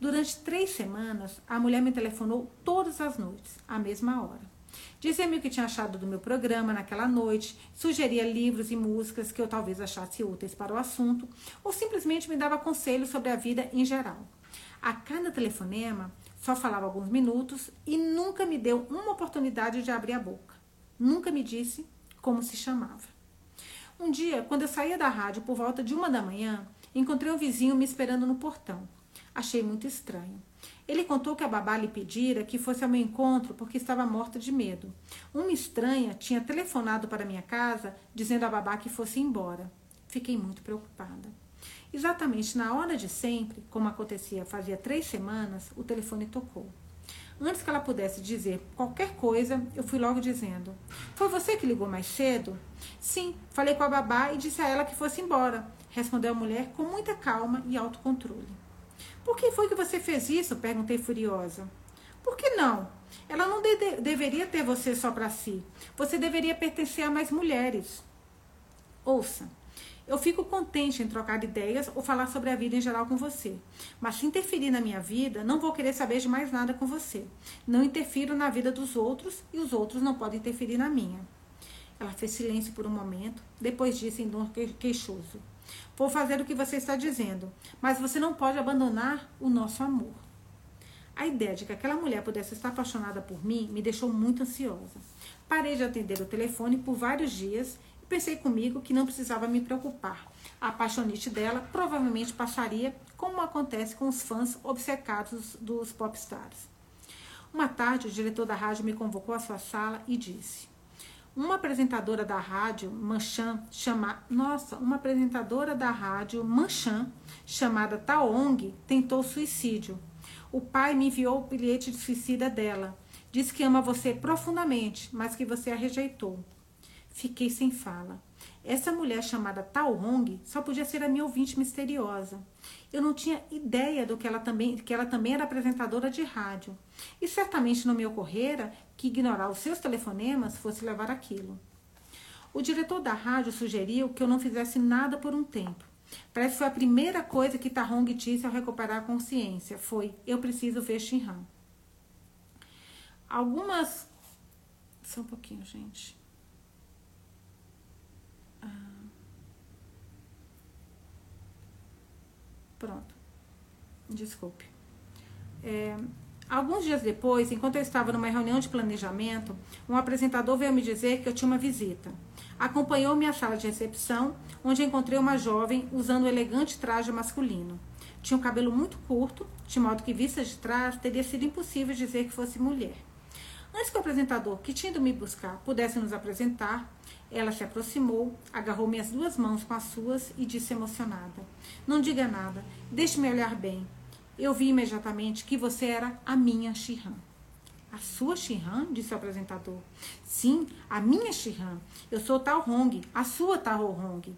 Durante três semanas, a mulher me telefonou todas as noites, à mesma hora. Dizia-me o que tinha achado do meu programa naquela noite, sugeria livros e músicas que eu talvez achasse úteis para o assunto, ou simplesmente me dava conselhos sobre a vida em geral. A cada telefonema, só falava alguns minutos e nunca me deu uma oportunidade de abrir a boca. Nunca me disse como se chamava. Um dia, quando eu saía da rádio por volta de uma da manhã, encontrei um vizinho me esperando no portão. Achei muito estranho. Ele contou que a babá lhe pedira que fosse ao meu encontro porque estava morta de medo. Uma estranha tinha telefonado para minha casa dizendo à babá que fosse embora. Fiquei muito preocupada. Exatamente na hora de sempre, como acontecia fazia três semanas, o telefone tocou. Antes que ela pudesse dizer qualquer coisa, eu fui logo dizendo: Foi você que ligou mais cedo? Sim, falei com a babá e disse a ela que fosse embora, respondeu a mulher com muita calma e autocontrole. Por que foi que você fez isso? perguntei furiosa. Por que não? Ela não de deveria ter você só para si. Você deveria pertencer a mais mulheres. Ouça, eu fico contente em trocar ideias ou falar sobre a vida em geral com você. Mas se interferir na minha vida, não vou querer saber de mais nada com você. Não interfiro na vida dos outros e os outros não podem interferir na minha. Ela fez silêncio por um momento, depois disse em tom queixoso: Vou fazer o que você está dizendo, mas você não pode abandonar o nosso amor. A ideia de que aquela mulher pudesse estar apaixonada por mim me deixou muito ansiosa. Parei de atender o telefone por vários dias e pensei comigo que não precisava me preocupar. A apaixonite dela provavelmente passaria, como acontece com os fãs obcecados dos popstars. Uma tarde, o diretor da rádio me convocou à sua sala e disse: uma apresentadora da rádio Manchan chama, nossa, uma apresentadora da rádio Manchan chamada Taong tentou suicídio. O pai me enviou o bilhete de suicida dela. Diz que ama você profundamente, mas que você a rejeitou. Fiquei sem fala. Essa mulher chamada Tao Hong só podia ser a minha ouvinte misteriosa. Eu não tinha ideia do que ela também, que ela também era apresentadora de rádio. E certamente não me ocorrera que ignorar os seus telefonemas fosse levar aquilo. O diretor da rádio sugeriu que eu não fizesse nada por um tempo. Parece que foi a primeira coisa que Tahong disse ao recuperar a consciência. Foi, eu preciso ver Shinhan. Algumas... Só um pouquinho, gente. Ah. Pronto. Desculpe. É, Alguns dias depois, enquanto eu estava numa reunião de planejamento, um apresentador veio me dizer que eu tinha uma visita. Acompanhou-me à sala de recepção, onde encontrei uma jovem usando um elegante traje masculino. Tinha um cabelo muito curto, de modo que, vista de trás, teria sido impossível dizer que fosse mulher. Antes que o apresentador, que tinha ido me buscar, pudesse nos apresentar, ela se aproximou, agarrou minhas duas mãos com as suas e disse emocionada: Não diga nada, deixe-me olhar bem. Eu vi imediatamente que você era a minha Shihan. A sua Shihan? disse o apresentador. Sim, a minha Shihan. Eu sou Tal Hong, a sua Tal Hong.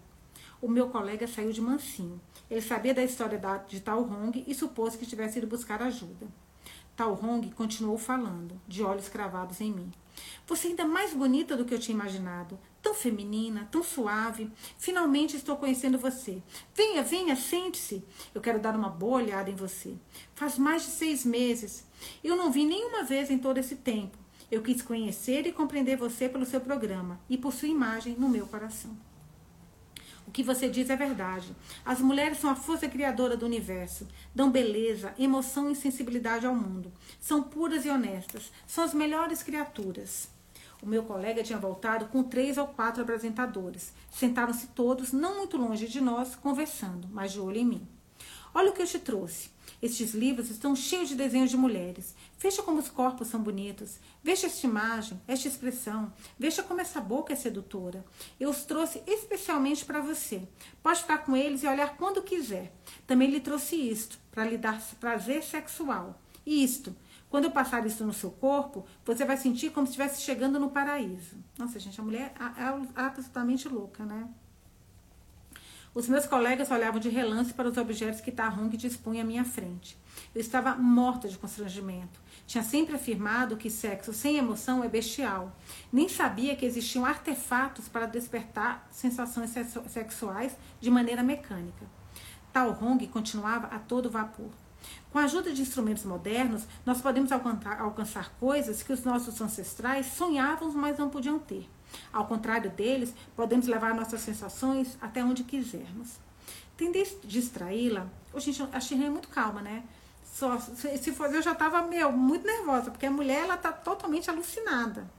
O meu colega saiu de mansinho. Ele sabia da história de Tal Hong e supôs que tivesse ido buscar ajuda. Tal Hong continuou falando, de olhos cravados em mim. Você é ainda mais bonita do que eu tinha imaginado tão feminina, tão suave. Finalmente estou conhecendo você. Venha, venha, sente-se. Eu quero dar uma boa olhada em você. Faz mais de seis meses. Eu não vi nenhuma vez em todo esse tempo. Eu quis conhecer e compreender você pelo seu programa e por sua imagem no meu coração. O que você diz é verdade. As mulheres são a força criadora do universo. Dão beleza, emoção e sensibilidade ao mundo. São puras e honestas. São as melhores criaturas. O meu colega tinha voltado com três ou quatro apresentadores. Sentaram-se todos, não muito longe de nós, conversando, mas de olho em mim. Olha o que eu te trouxe. Estes livros estão cheios de desenhos de mulheres. Veja como os corpos são bonitos. Veja esta imagem, esta expressão. Veja como essa boca é sedutora. Eu os trouxe especialmente para você. Pode ficar com eles e olhar quando quiser. Também lhe trouxe isto, para lhe dar prazer sexual. E isto, quando eu passar isso no seu corpo, você vai sentir como se estivesse chegando no paraíso. Nossa, gente, a mulher é absolutamente louca, né? Os meus colegas olhavam de relance para os objetos que Tarhong dispunha à minha frente. Eu estava morta de constrangimento. Tinha sempre afirmado que sexo sem emoção é bestial. Nem sabia que existiam artefatos para despertar sensações sexuais de maneira mecânica. Tal Hong continuava a todo vapor. Com a ajuda de instrumentos modernos, nós podemos alcançar coisas que os nossos ancestrais sonhavam, mas não podiam ter. Ao contrário deles, podemos levar nossas sensações até onde quisermos. Tender distraí-la. Gente, a Shirley é muito calma, né? Só, se for, eu já estava muito nervosa, porque a mulher ela tá totalmente alucinada.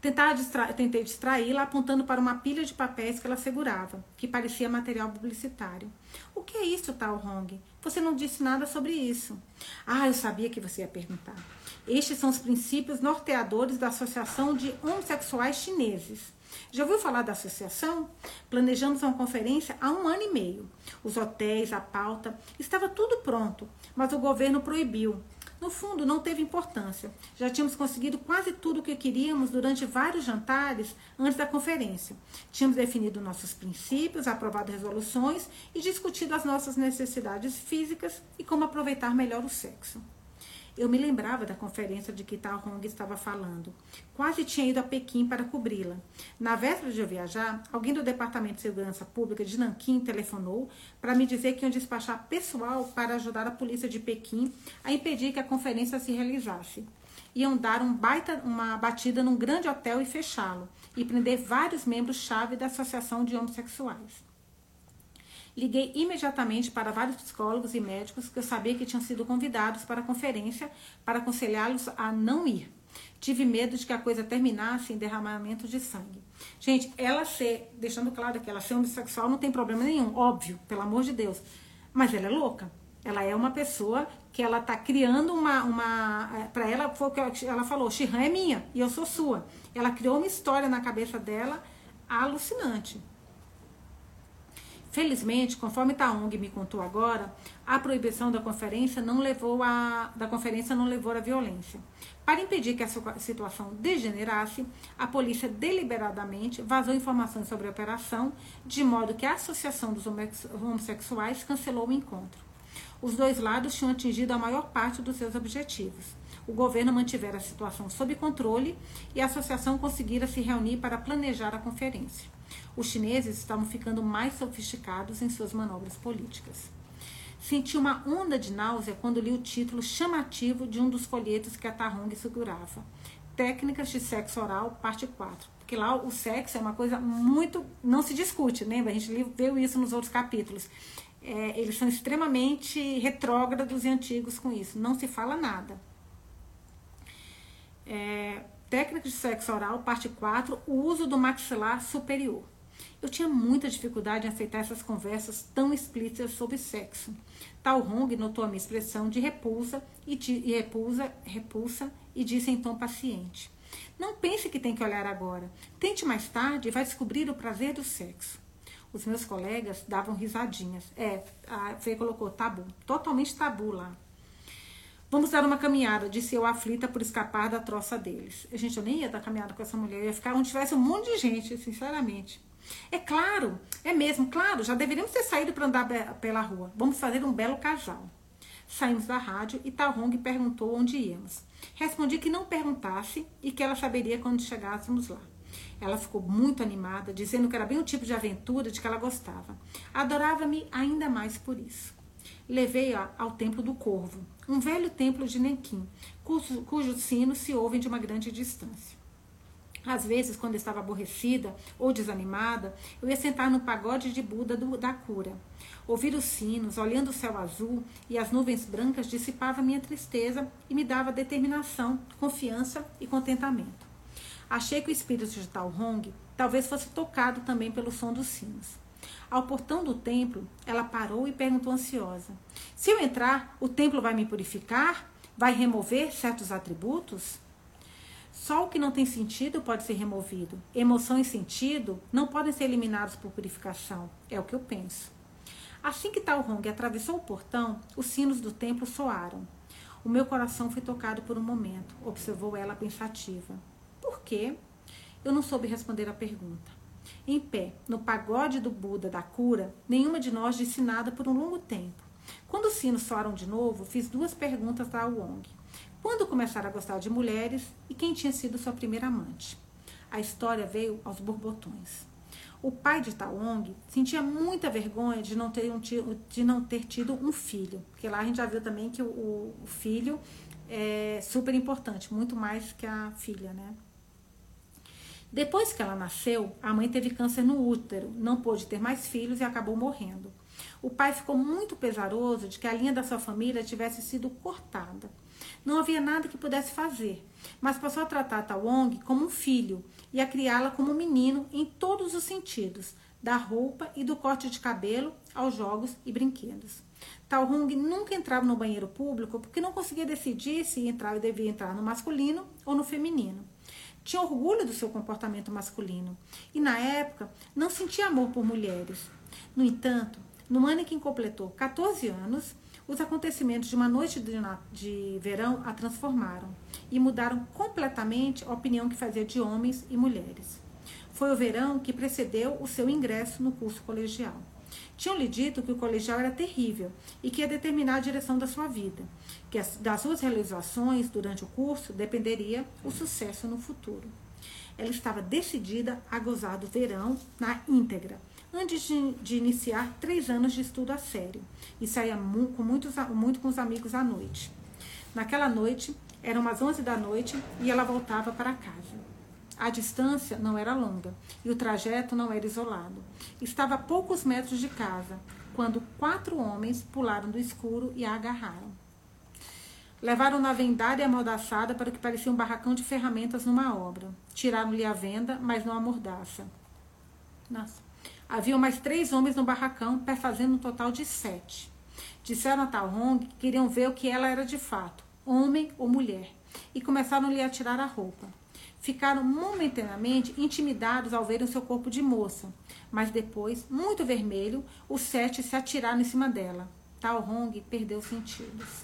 Tentar distra tentei distraí-la apontando para uma pilha de papéis que ela segurava, que parecia material publicitário. O que é isso, tal Hong? Você não disse nada sobre isso. Ah, eu sabia que você ia perguntar. Estes são os princípios norteadores da Associação de Homossexuais Chineses. Já ouviu falar da associação? Planejamos uma conferência há um ano e meio. Os hotéis, a pauta, estava tudo pronto, mas o governo proibiu. No fundo, não teve importância. Já tínhamos conseguido quase tudo o que queríamos durante vários jantares antes da conferência. Tínhamos definido nossos princípios, aprovado resoluções e discutido as nossas necessidades físicas e como aproveitar melhor o sexo. Eu me lembrava da conferência de que Tal Hong estava falando. Quase tinha ido a Pequim para cobri-la. Na véspera de eu viajar, alguém do Departamento de Segurança Pública de Nanquim telefonou para me dizer que iam despachar pessoal para ajudar a polícia de Pequim a impedir que a conferência se realizasse. Iam dar um baita, uma batida num grande hotel e fechá-lo, e prender vários membros-chave da Associação de Homossexuais. Liguei imediatamente para vários psicólogos e médicos que eu sabia que tinham sido convidados para a conferência para aconselhá-los a não ir. Tive medo de que a coisa terminasse em derramamento de sangue. Gente, ela ser, deixando claro que ela ser homossexual não tem problema nenhum, óbvio, pelo amor de Deus. Mas ela é louca. Ela é uma pessoa que ela está criando uma. uma é, para ela, foi o que ela falou: Shihan é minha e eu sou sua. Ela criou uma história na cabeça dela alucinante. Felizmente, conforme Taong me contou agora, a proibição da conferência não levou a da conferência não levou à violência. Para impedir que a situação degenerasse, a polícia deliberadamente vazou informações sobre a operação, de modo que a Associação dos Homossexuais cancelou o encontro. Os dois lados tinham atingido a maior parte dos seus objetivos. O governo mantivera a situação sob controle e a associação conseguira se reunir para planejar a conferência. Os chineses estavam ficando mais sofisticados em suas manobras políticas. Senti uma onda de náusea quando li o título chamativo de um dos folhetos que a Tarong segurava. Técnicas de sexo oral, parte 4. Porque lá o sexo é uma coisa muito. não se discute, lembra? A gente viu isso nos outros capítulos. É, eles são extremamente retrógrados e antigos com isso. Não se fala nada. É, técnicas de sexo oral, parte 4, o uso do maxilar superior. Eu tinha muita dificuldade em aceitar essas conversas tão explícitas sobre sexo. Tal Hong notou a minha expressão de repulsa e, de, e repulsa, repulsa e disse em tom paciente: Não pense que tem que olhar agora. Tente mais tarde e vai descobrir o prazer do sexo. Os meus colegas davam risadinhas. É, a Fê colocou tabu, totalmente tabu lá. Vamos dar uma caminhada, disse eu aflita por escapar da troça deles. Gente, eu nem ia dar caminhada com essa mulher, eu ia ficar onde tivesse um monte de gente, sinceramente. É claro, é mesmo, claro, já deveríamos ter saído para andar pela rua. Vamos fazer um belo casal. Saímos da rádio e Tahong perguntou onde íamos. Respondi que não perguntasse e que ela saberia quando chegássemos lá. Ela ficou muito animada, dizendo que era bem o tipo de aventura de que ela gostava. Adorava-me ainda mais por isso. Levei-a ao Templo do Corvo, um velho templo de Nenquim, cujos cujo sinos se ouvem de uma grande distância. Às vezes, quando estava aborrecida ou desanimada, eu ia sentar no pagode de Buda do, da cura. Ouvir os sinos, olhando o céu azul e as nuvens brancas, dissipava minha tristeza e me dava determinação, confiança e contentamento. Achei que o espírito de Tal Hong talvez fosse tocado também pelo som dos sinos. Ao portão do templo, ela parou e perguntou ansiosa: Se eu entrar, o templo vai me purificar? Vai remover certos atributos? Só o que não tem sentido pode ser removido. Emoção e sentido não podem ser eliminados por purificação. É o que eu penso. Assim que Tal Hong atravessou o portão, os sinos do templo soaram. O meu coração foi tocado por um momento, observou ela pensativa. Por quê? Eu não soube responder a pergunta. Em pé, no pagode do Buda da cura, nenhuma de nós disse nada por um longo tempo. Quando os sinos soaram de novo, fiz duas perguntas a Wong quando começaram a gostar de mulheres e quem tinha sido sua primeira amante. A história veio aos borbotões. O pai de Taong sentia muita vergonha de não ter, um, de não ter tido um filho, porque lá a gente já viu também que o, o filho é super importante, muito mais que a filha, né? Depois que ela nasceu, a mãe teve câncer no útero, não pôde ter mais filhos e acabou morrendo. O pai ficou muito pesaroso de que a linha da sua família tivesse sido cortada. Não havia nada que pudesse fazer, mas passou a tratar Tawong como um filho e a criá-la como um menino em todos os sentidos, da roupa e do corte de cabelo aos jogos e brinquedos. Tal Hong nunca entrava no banheiro público porque não conseguia decidir se entrava devia entrar no masculino ou no feminino. Tinha orgulho do seu comportamento masculino e, na época, não sentia amor por mulheres. No entanto, no ano em que completou 14 anos, os acontecimentos de uma noite de, de verão a transformaram e mudaram completamente a opinião que fazia de homens e mulheres. Foi o verão que precedeu o seu ingresso no curso colegial. Tinham-lhe dito que o colegial era terrível e que ia determinar a direção da sua vida, que das suas realizações durante o curso dependeria o sucesso no futuro. Ela estava decidida a gozar do verão na íntegra, antes de, de iniciar três anos de estudo a sério, e saía mu com muitos, muito com os amigos à noite. Naquela noite, eram umas 11 da noite e ela voltava para casa. A distância não era longa e o trajeto não era isolado. Estava a poucos metros de casa, quando quatro homens pularam do escuro e a agarraram. Levaram-na vendada e amordaçada para o que parecia um barracão de ferramentas numa obra. Tiraram-lhe a venda, mas não a mordaça. Nossa. Havia mais três homens no barracão, perfazendo um total de sete. Disseram a Tal Hong que queriam ver o que ela era de fato, homem ou mulher, e começaram-lhe a tirar a roupa ficaram momentaneamente intimidados ao verem seu corpo de moça, mas depois, muito vermelho, os sete se atiraram em cima dela. Tal Hong perdeu os sentidos.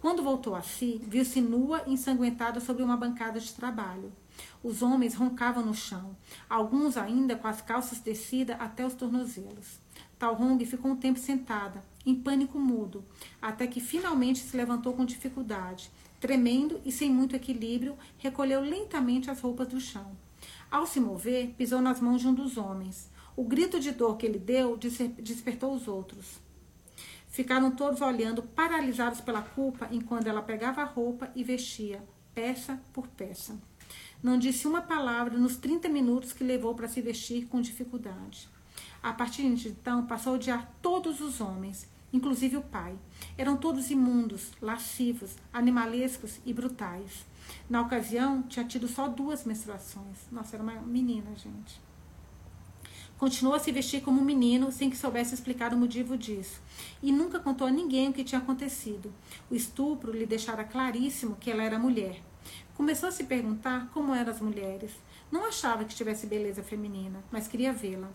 Quando voltou a si, viu-se nua e ensanguentada sobre uma bancada de trabalho. Os homens roncavam no chão, alguns ainda com as calças descidas até os tornozelos. Tal Hong ficou um tempo sentada, em pânico mudo, até que finalmente se levantou com dificuldade Tremendo e sem muito equilíbrio, recolheu lentamente as roupas do chão. Ao se mover, pisou nas mãos de um dos homens. O grito de dor que ele deu despertou os outros. Ficaram todos olhando, paralisados pela culpa, enquanto ela pegava a roupa e vestia, peça por peça. Não disse uma palavra nos 30 minutos que levou para se vestir com dificuldade. A partir de então, passou a odiar todos os homens inclusive o pai. Eram todos imundos, lascivos, animalescos e brutais. Na ocasião, tinha tido só duas menstruações. Nossa, era uma menina, gente. Continuou a se vestir como um menino sem que soubesse explicar o motivo disso. E nunca contou a ninguém o que tinha acontecido. O estupro lhe deixara claríssimo que ela era mulher. Começou a se perguntar como eram as mulheres. Não achava que tivesse beleza feminina, mas queria vê-la.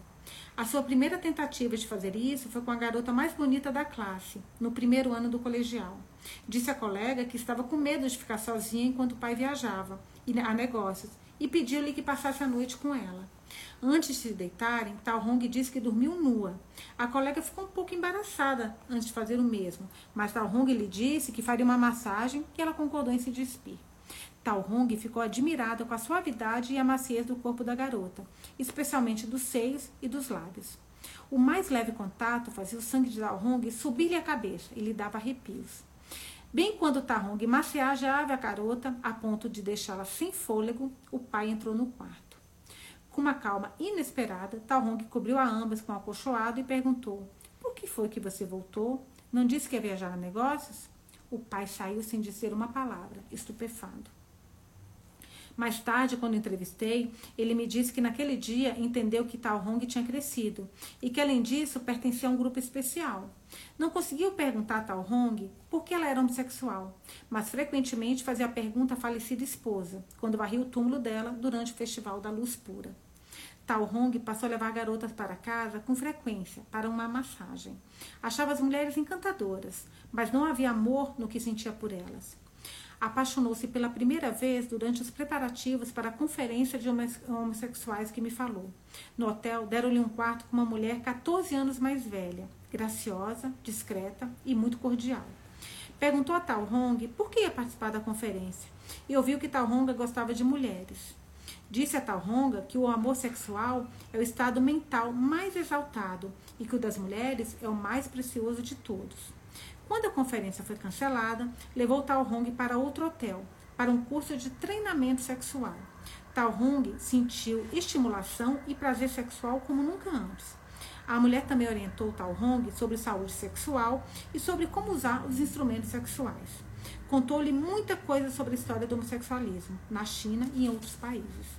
A sua primeira tentativa de fazer isso foi com a garota mais bonita da classe, no primeiro ano do colegial. Disse à colega que estava com medo de ficar sozinha enquanto o pai viajava a negócios e pediu-lhe que passasse a noite com ela. Antes de se deitarem, Tal Hong disse que dormiu nua. A colega ficou um pouco embaraçada antes de fazer o mesmo, mas Tal Hong lhe disse que faria uma massagem e ela concordou em se despir. Tal Hong ficou admirada com a suavidade e a maciez do corpo da garota, especialmente dos seios e dos lábios. O mais leve contato fazia o sangue de Tal Hong subir-lhe a cabeça e lhe dava arrepios. Bem quando Hong maciajava a garota a ponto de deixá-la sem fôlego, o pai entrou no quarto. Com uma calma inesperada, Hong cobriu a ambas com um acolchoado e perguntou: Por que foi que você voltou? Não disse que ia viajar a negócios? O pai saiu sem dizer uma palavra, estupefado. Mais tarde, quando entrevistei, ele me disse que naquele dia entendeu que Tal Hong tinha crescido e que, além disso, pertencia a um grupo especial. Não conseguiu perguntar a Tal Hong por que ela era homossexual, mas frequentemente fazia a pergunta à falecida esposa, quando varria o túmulo dela durante o Festival da Luz Pura. Tal Hong passou a levar garotas para casa com frequência para uma massagem. Achava as mulheres encantadoras, mas não havia amor no que sentia por elas apaixonou-se pela primeira vez durante os preparativos para a conferência de homossexuais que me falou. No hotel, deram-lhe um quarto com uma mulher 14 anos mais velha, graciosa, discreta e muito cordial. Perguntou a Tal Hong por que ia participar da conferência e ouviu que Tal Hong gostava de mulheres. Disse a Talronga que o amor sexual é o estado mental mais exaltado e que o das mulheres é o mais precioso de todos. Quando a conferência foi cancelada, levou Talhong para outro hotel, para um curso de treinamento sexual. Talhong sentiu estimulação e prazer sexual como nunca antes. A mulher também orientou Talhong sobre saúde sexual e sobre como usar os instrumentos sexuais. Contou-lhe muita coisa sobre a história do homossexualismo na China e em outros países.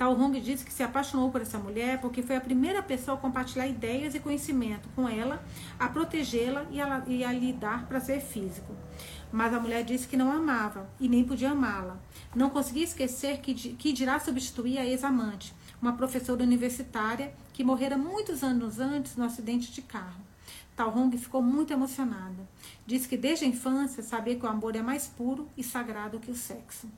Tal Hong disse que se apaixonou por essa mulher porque foi a primeira pessoa a compartilhar ideias e conhecimento com ela, a protegê-la e, a, e a lhe dar prazer físico. Mas a mulher disse que não amava e nem podia amá-la. Não conseguia esquecer que, que dirá substituir a ex-amante, uma professora universitária que morrera muitos anos antes no acidente de carro. Tal Hong ficou muito emocionada. Diz que desde a infância sabia que o amor é mais puro e sagrado que o sexo.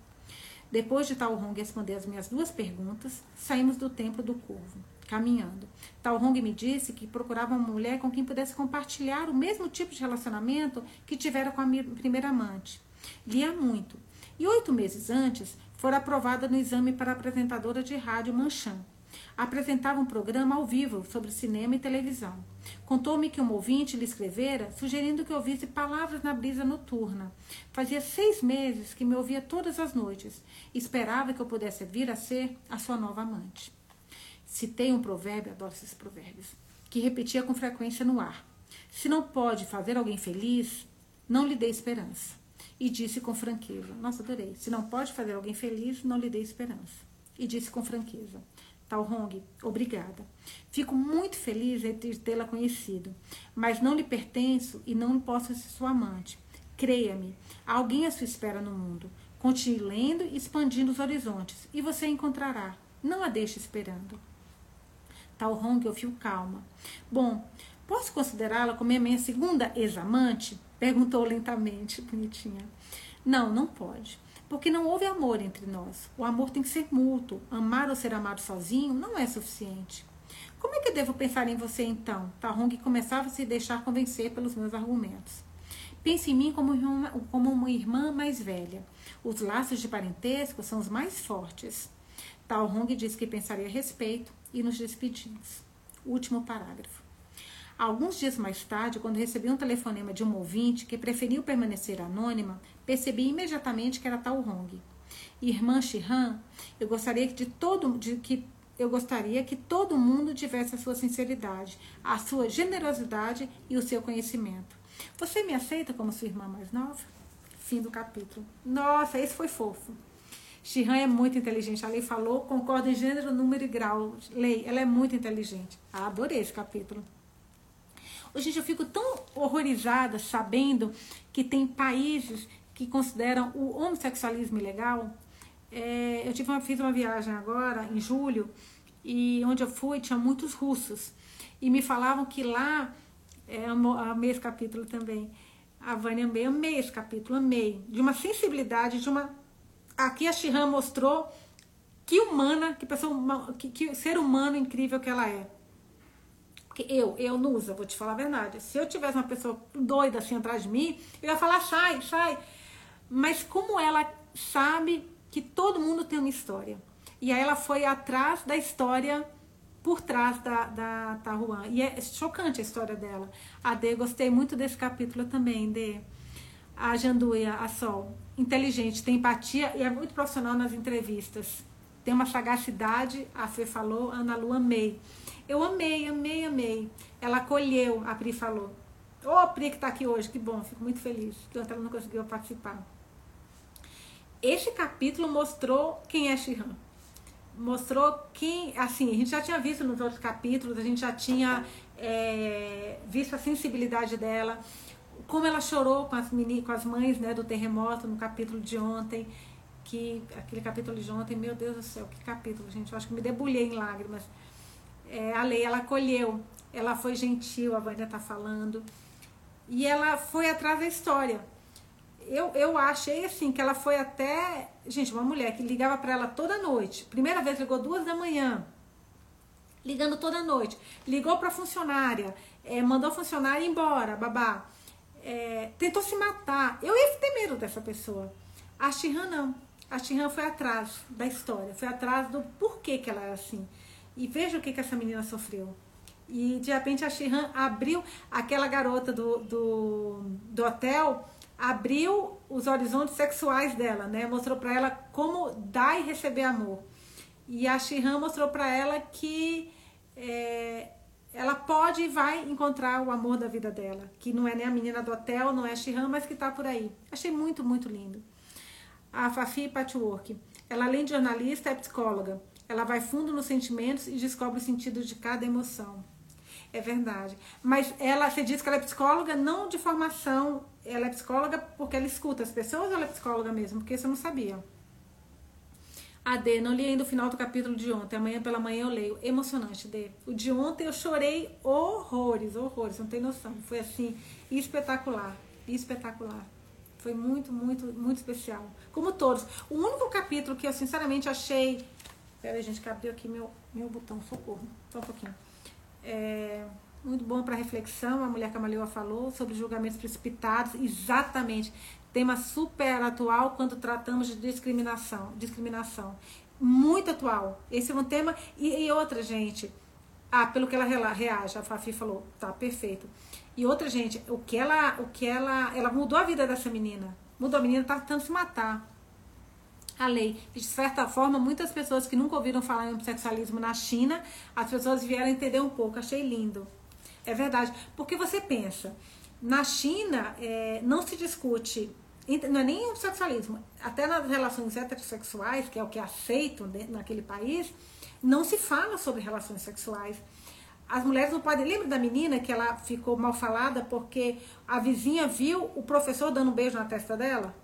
Depois de Tal Hong responder as minhas duas perguntas, saímos do templo do Corvo, caminhando. Tal Hong me disse que procurava uma mulher com quem pudesse compartilhar o mesmo tipo de relacionamento que tivera com a minha primeira amante. Lia muito. E oito meses antes, fora aprovada no exame para apresentadora de rádio Manchan apresentava um programa ao vivo sobre cinema e televisão. Contou-me que um ouvinte lhe escrevera sugerindo que ouvisse palavras na brisa noturna. Fazia seis meses que me ouvia todas as noites esperava que eu pudesse vir a ser a sua nova amante. Citei um provérbio, adoro esses provérbios, que repetia com frequência no ar. Se não pode fazer alguém feliz, não lhe dê esperança. E disse com franqueza: Nossa, adorei. Se não pode fazer alguém feliz, não lhe dê esperança. E disse com franqueza: Tal Hong, obrigada. Fico muito feliz de tê-la conhecido, mas não lhe pertenço e não posso ser sua amante. Creia-me, alguém à sua espera no mundo. Continue lendo e expandindo os horizontes, e você encontrará. Não a deixe esperando. Tal Hong ouviu calma. Bom, posso considerá-la como a minha segunda ex-amante? Perguntou lentamente, bonitinha. Não, não pode. Porque não houve amor entre nós. O amor tem que ser mútuo. Amar ou ser amado sozinho não é suficiente. Como é que devo pensar em você então? Tahong começava a se deixar convencer pelos meus argumentos. Pense em mim como, uma, como uma irmã mais velha. Os laços de parentesco são os mais fortes. Tal Hong disse que pensaria a respeito e nos despedimos. Último parágrafo. Alguns dias mais tarde, quando recebi um telefonema de um ouvinte que preferiu permanecer anônima, percebi imediatamente que era Tal Hong. Irmã Shihan, eu gostaria de todo de que eu gostaria que todo mundo tivesse a sua sinceridade, a sua generosidade e o seu conhecimento. Você me aceita como sua irmã mais nova? Fim do capítulo. Nossa, esse foi fofo. Shihan é muito inteligente. A lei falou, concorda em gênero, número e grau. Lei, ela é muito inteligente. Ah, adorei esse capítulo. Gente, eu fico tão horrorizada sabendo que tem países que consideram o homossexualismo ilegal. É, eu tive uma, fiz uma viagem agora, em julho, e onde eu fui tinha muitos russos. E me falavam que lá, é, amei esse capítulo também, a Vânia amei, amei esse capítulo, amei. De uma sensibilidade, de uma. Aqui a Shihan mostrou que humana, que pessoa, que, que ser humano incrível que ela é. Porque eu, eu, Nusa, vou te falar a verdade. Se eu tivesse uma pessoa doida assim atrás de mim, eu ia falar, sai, sai. Mas como ela sabe que todo mundo tem uma história. E aí ela foi atrás da história por trás da, da Tahuan. E é chocante a história dela. A Dê, gostei muito desse capítulo também, Dê. A Janduia, a Sol, inteligente, tem empatia e é muito profissional nas entrevistas. Tem uma sagacidade, a Fê falou, a Ana Lu amei. Eu amei, amei, amei. Ela acolheu, a Pri falou. Ô, oh, Pri que está aqui hoje, que bom, fico muito feliz. Enquanto ela não conseguiu participar. Este capítulo mostrou quem é Shihan. Mostrou quem, assim, a gente já tinha visto nos outros capítulos, a gente já tinha é, visto a sensibilidade dela, como ela chorou com as, meni, com as mães né, do terremoto no capítulo de ontem, que aquele capítulo de ontem, meu Deus do céu, que capítulo, gente, eu acho que me debulhei em lágrimas é, a lei ela acolheu, ela foi gentil, a Vânia está falando, e ela foi atrás da história. Eu, eu achei assim que ela foi até. Gente, uma mulher que ligava para ela toda noite. Primeira vez ligou duas da manhã, ligando toda noite. Ligou para a funcionária, é, mandou a funcionária embora, babá. É, tentou se matar. Eu ia ter medo dessa pessoa. A Shihan não. a Shihan foi atrás da história, foi atrás do porquê que ela era assim. E veja o que, que essa menina sofreu. E de repente a Shihan abriu, aquela garota do, do, do hotel, abriu os horizontes sexuais dela, né? Mostrou para ela como dar e receber amor. E a Shihan mostrou para ela que é, ela pode e vai encontrar o amor da vida dela, que não é nem a menina do hotel, não é a Shihan, mas que está por aí. Achei muito, muito lindo. A Fafi Patchwork, ela além de jornalista é psicóloga. Ela vai fundo nos sentimentos e descobre o sentido de cada emoção. É verdade. Mas ela, você diz que ela é psicóloga não de formação, ela é psicóloga porque ela escuta as pessoas ou ela é psicóloga mesmo? Porque isso eu não sabia. A D, não li ainda o final do capítulo de ontem. Amanhã pela manhã eu leio. Emocionante, D. O de ontem eu chorei horrores, horrores, não tem noção. Foi assim, espetacular, espetacular. Foi muito, muito, muito especial. Como todos. O único capítulo que eu sinceramente achei. Pera aí, gente, que abriu aqui meu, meu botão, socorro. Só um pouquinho. É, muito bom para reflexão, a mulher Camaleoa falou sobre julgamentos precipitados, exatamente. Tema super atual quando tratamos de discriminação. Discriminação. Muito atual. Esse é um tema. E, e outra, gente. Ah, pelo que ela reage, a Fafi falou, tá perfeito. E outra, gente, o que ela, o que ela, ela mudou a vida dessa menina. Mudou a menina, tá tentando se matar. A lei. De certa forma, muitas pessoas que nunca ouviram falar em homossexualismo na China, as pessoas vieram entender um pouco. Achei lindo. É verdade. Porque você pensa, na China é, não se discute, não é nem homossexualismo, até nas relações heterossexuais, que é o que é aceito naquele país, não se fala sobre relações sexuais. As mulheres não podem. Lembra da menina que ela ficou mal falada porque a vizinha viu o professor dando um beijo na testa dela?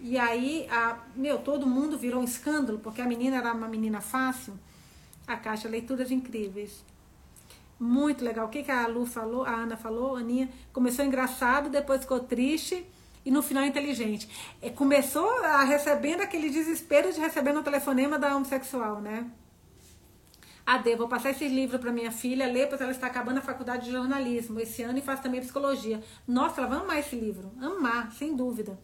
E aí, a, meu, todo mundo virou um escândalo porque a menina era uma menina fácil. A caixa Leituras Incríveis. Muito legal. O que, que a Lu falou, a Ana falou, a Aninha? Começou engraçado, depois ficou triste e no final inteligente. É, começou a recebendo aquele desespero de receber um telefonema da homossexual, né? Ade, vou passar esse livro para minha filha ler, pois ela está acabando a faculdade de jornalismo esse ano e faz também psicologia. Nossa, ela vai amar esse livro. Amar, sem dúvida.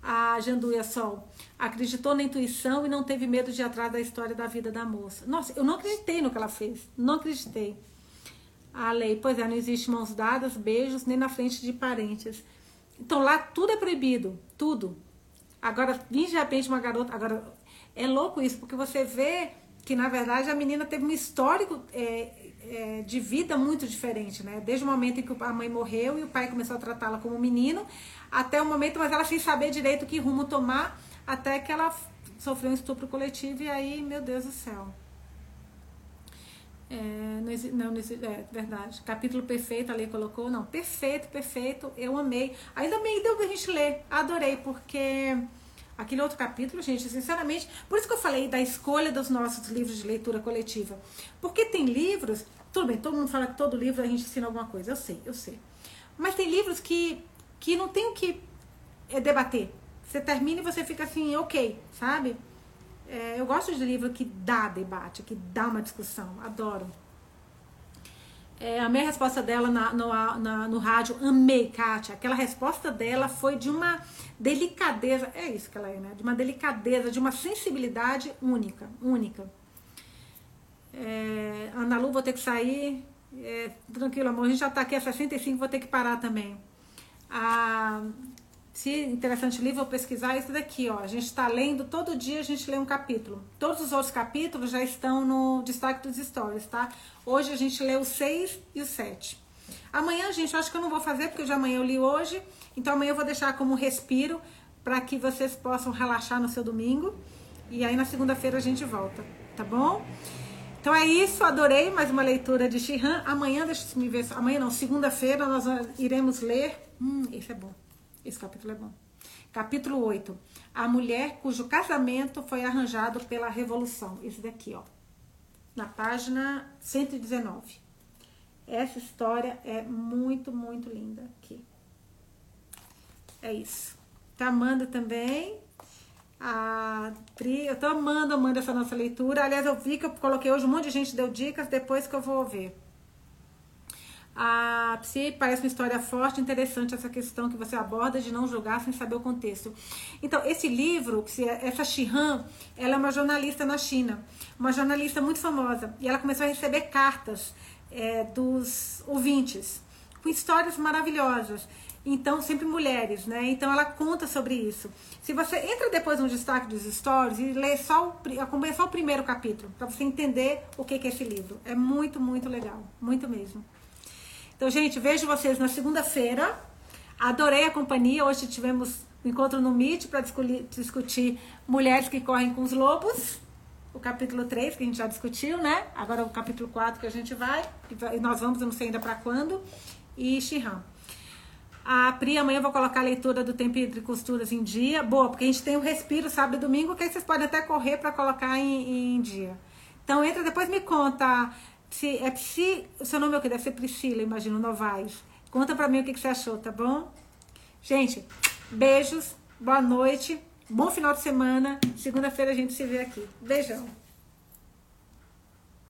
A Janduia Sol acreditou na intuição e não teve medo de ir atrás da história da vida da moça. Nossa, eu não acreditei no que ela fez. Não acreditei. A lei, pois é, não existe mãos dadas, beijos, nem na frente de parentes. Então lá tudo é proibido, tudo. Agora, de repente, uma garota. Agora, é louco isso, porque você vê que na verdade a menina teve um histórico é, é, de vida muito diferente, né? Desde o momento em que a mãe morreu e o pai começou a tratá-la como menino, até o momento, mas ela sem saber direito que rumo tomar, até que ela sofreu um estupro coletivo e aí, meu Deus do céu. É, não, não, é verdade. Capítulo perfeito, a lei colocou. Não, perfeito, perfeito. Eu amei. Ainda bem deu pra gente ler. Adorei, porque Aquele outro capítulo, gente, sinceramente, por isso que eu falei da escolha dos nossos livros de leitura coletiva. Porque tem livros, tudo bem, todo mundo fala que todo livro a gente ensina alguma coisa, eu sei, eu sei. Mas tem livros que, que não tem o que é, debater. Você termina e você fica assim, ok, sabe? É, eu gosto de livro que dá debate, que dá uma discussão, adoro. É, a minha resposta dela na, no, na, no rádio, amei, Kátia. Aquela resposta dela foi de uma delicadeza, é isso que ela é, né? De uma delicadeza, de uma sensibilidade única, única. É, Ana Lu, vou ter que sair. É, tranquilo, amor, a gente já tá aqui a 65, vou ter que parar também. A se interessante livro, vou pesquisar isso daqui, ó. A gente está lendo, todo dia a gente lê um capítulo. Todos os outros capítulos já estão no destaque dos stories, tá? Hoje a gente lê o 6 e o 7. Amanhã, gente, eu acho que eu não vou fazer, porque já amanhã eu li hoje. Então amanhã eu vou deixar como respiro para que vocês possam relaxar no seu domingo. E aí na segunda-feira a gente volta, tá bom? Então é isso, adorei mais uma leitura de Shihan. Amanhã, deixa eu me ver, amanhã não, segunda-feira nós iremos ler. Hum, esse é bom. Esse capítulo é bom. Capítulo 8. A mulher cujo casamento foi arranjado pela revolução. Esse daqui, ó. Na página 119. Essa história é muito, muito linda aqui. É isso. Tá amando também. A Pri, eu tô amando, amando essa nossa leitura. Aliás, eu vi que eu coloquei hoje um monte de gente deu dicas, depois que eu vou ver. A Psi parece uma história forte, interessante essa questão que você aborda de não julgar sem saber o contexto. Então, esse livro, essa Shihan, ela é uma jornalista na China, uma jornalista muito famosa, e ela começou a receber cartas é, dos ouvintes com histórias maravilhosas. Então, sempre mulheres, né? Então, ela conta sobre isso. Se você entra depois no destaque dos stories e lê só o, acompanha só o primeiro capítulo, para você entender o que é esse livro. É muito, muito legal. Muito mesmo. Então, gente, vejo vocês na segunda-feira. Adorei a companhia. Hoje tivemos um encontro no Meet para discutir mulheres que correm com os lobos. O capítulo 3, que a gente já discutiu, né? Agora o capítulo 4 que a gente vai. E nós vamos, eu não sei ainda para quando. E Shihan. A Pri, amanhã eu vou colocar a leitura do Tempo de Costuras em dia. Boa, porque a gente tem o respiro sábado e domingo, que aí vocês podem até correr para colocar em, em, dia. Então entra, depois me conta. Se, é Psi, o seu nome é o que? Deve ser Priscila, imagino, Novaes. Conta pra mim o que, que você achou, tá bom? Gente, beijos, boa noite, bom final de semana. Segunda-feira a gente se vê aqui. Beijão.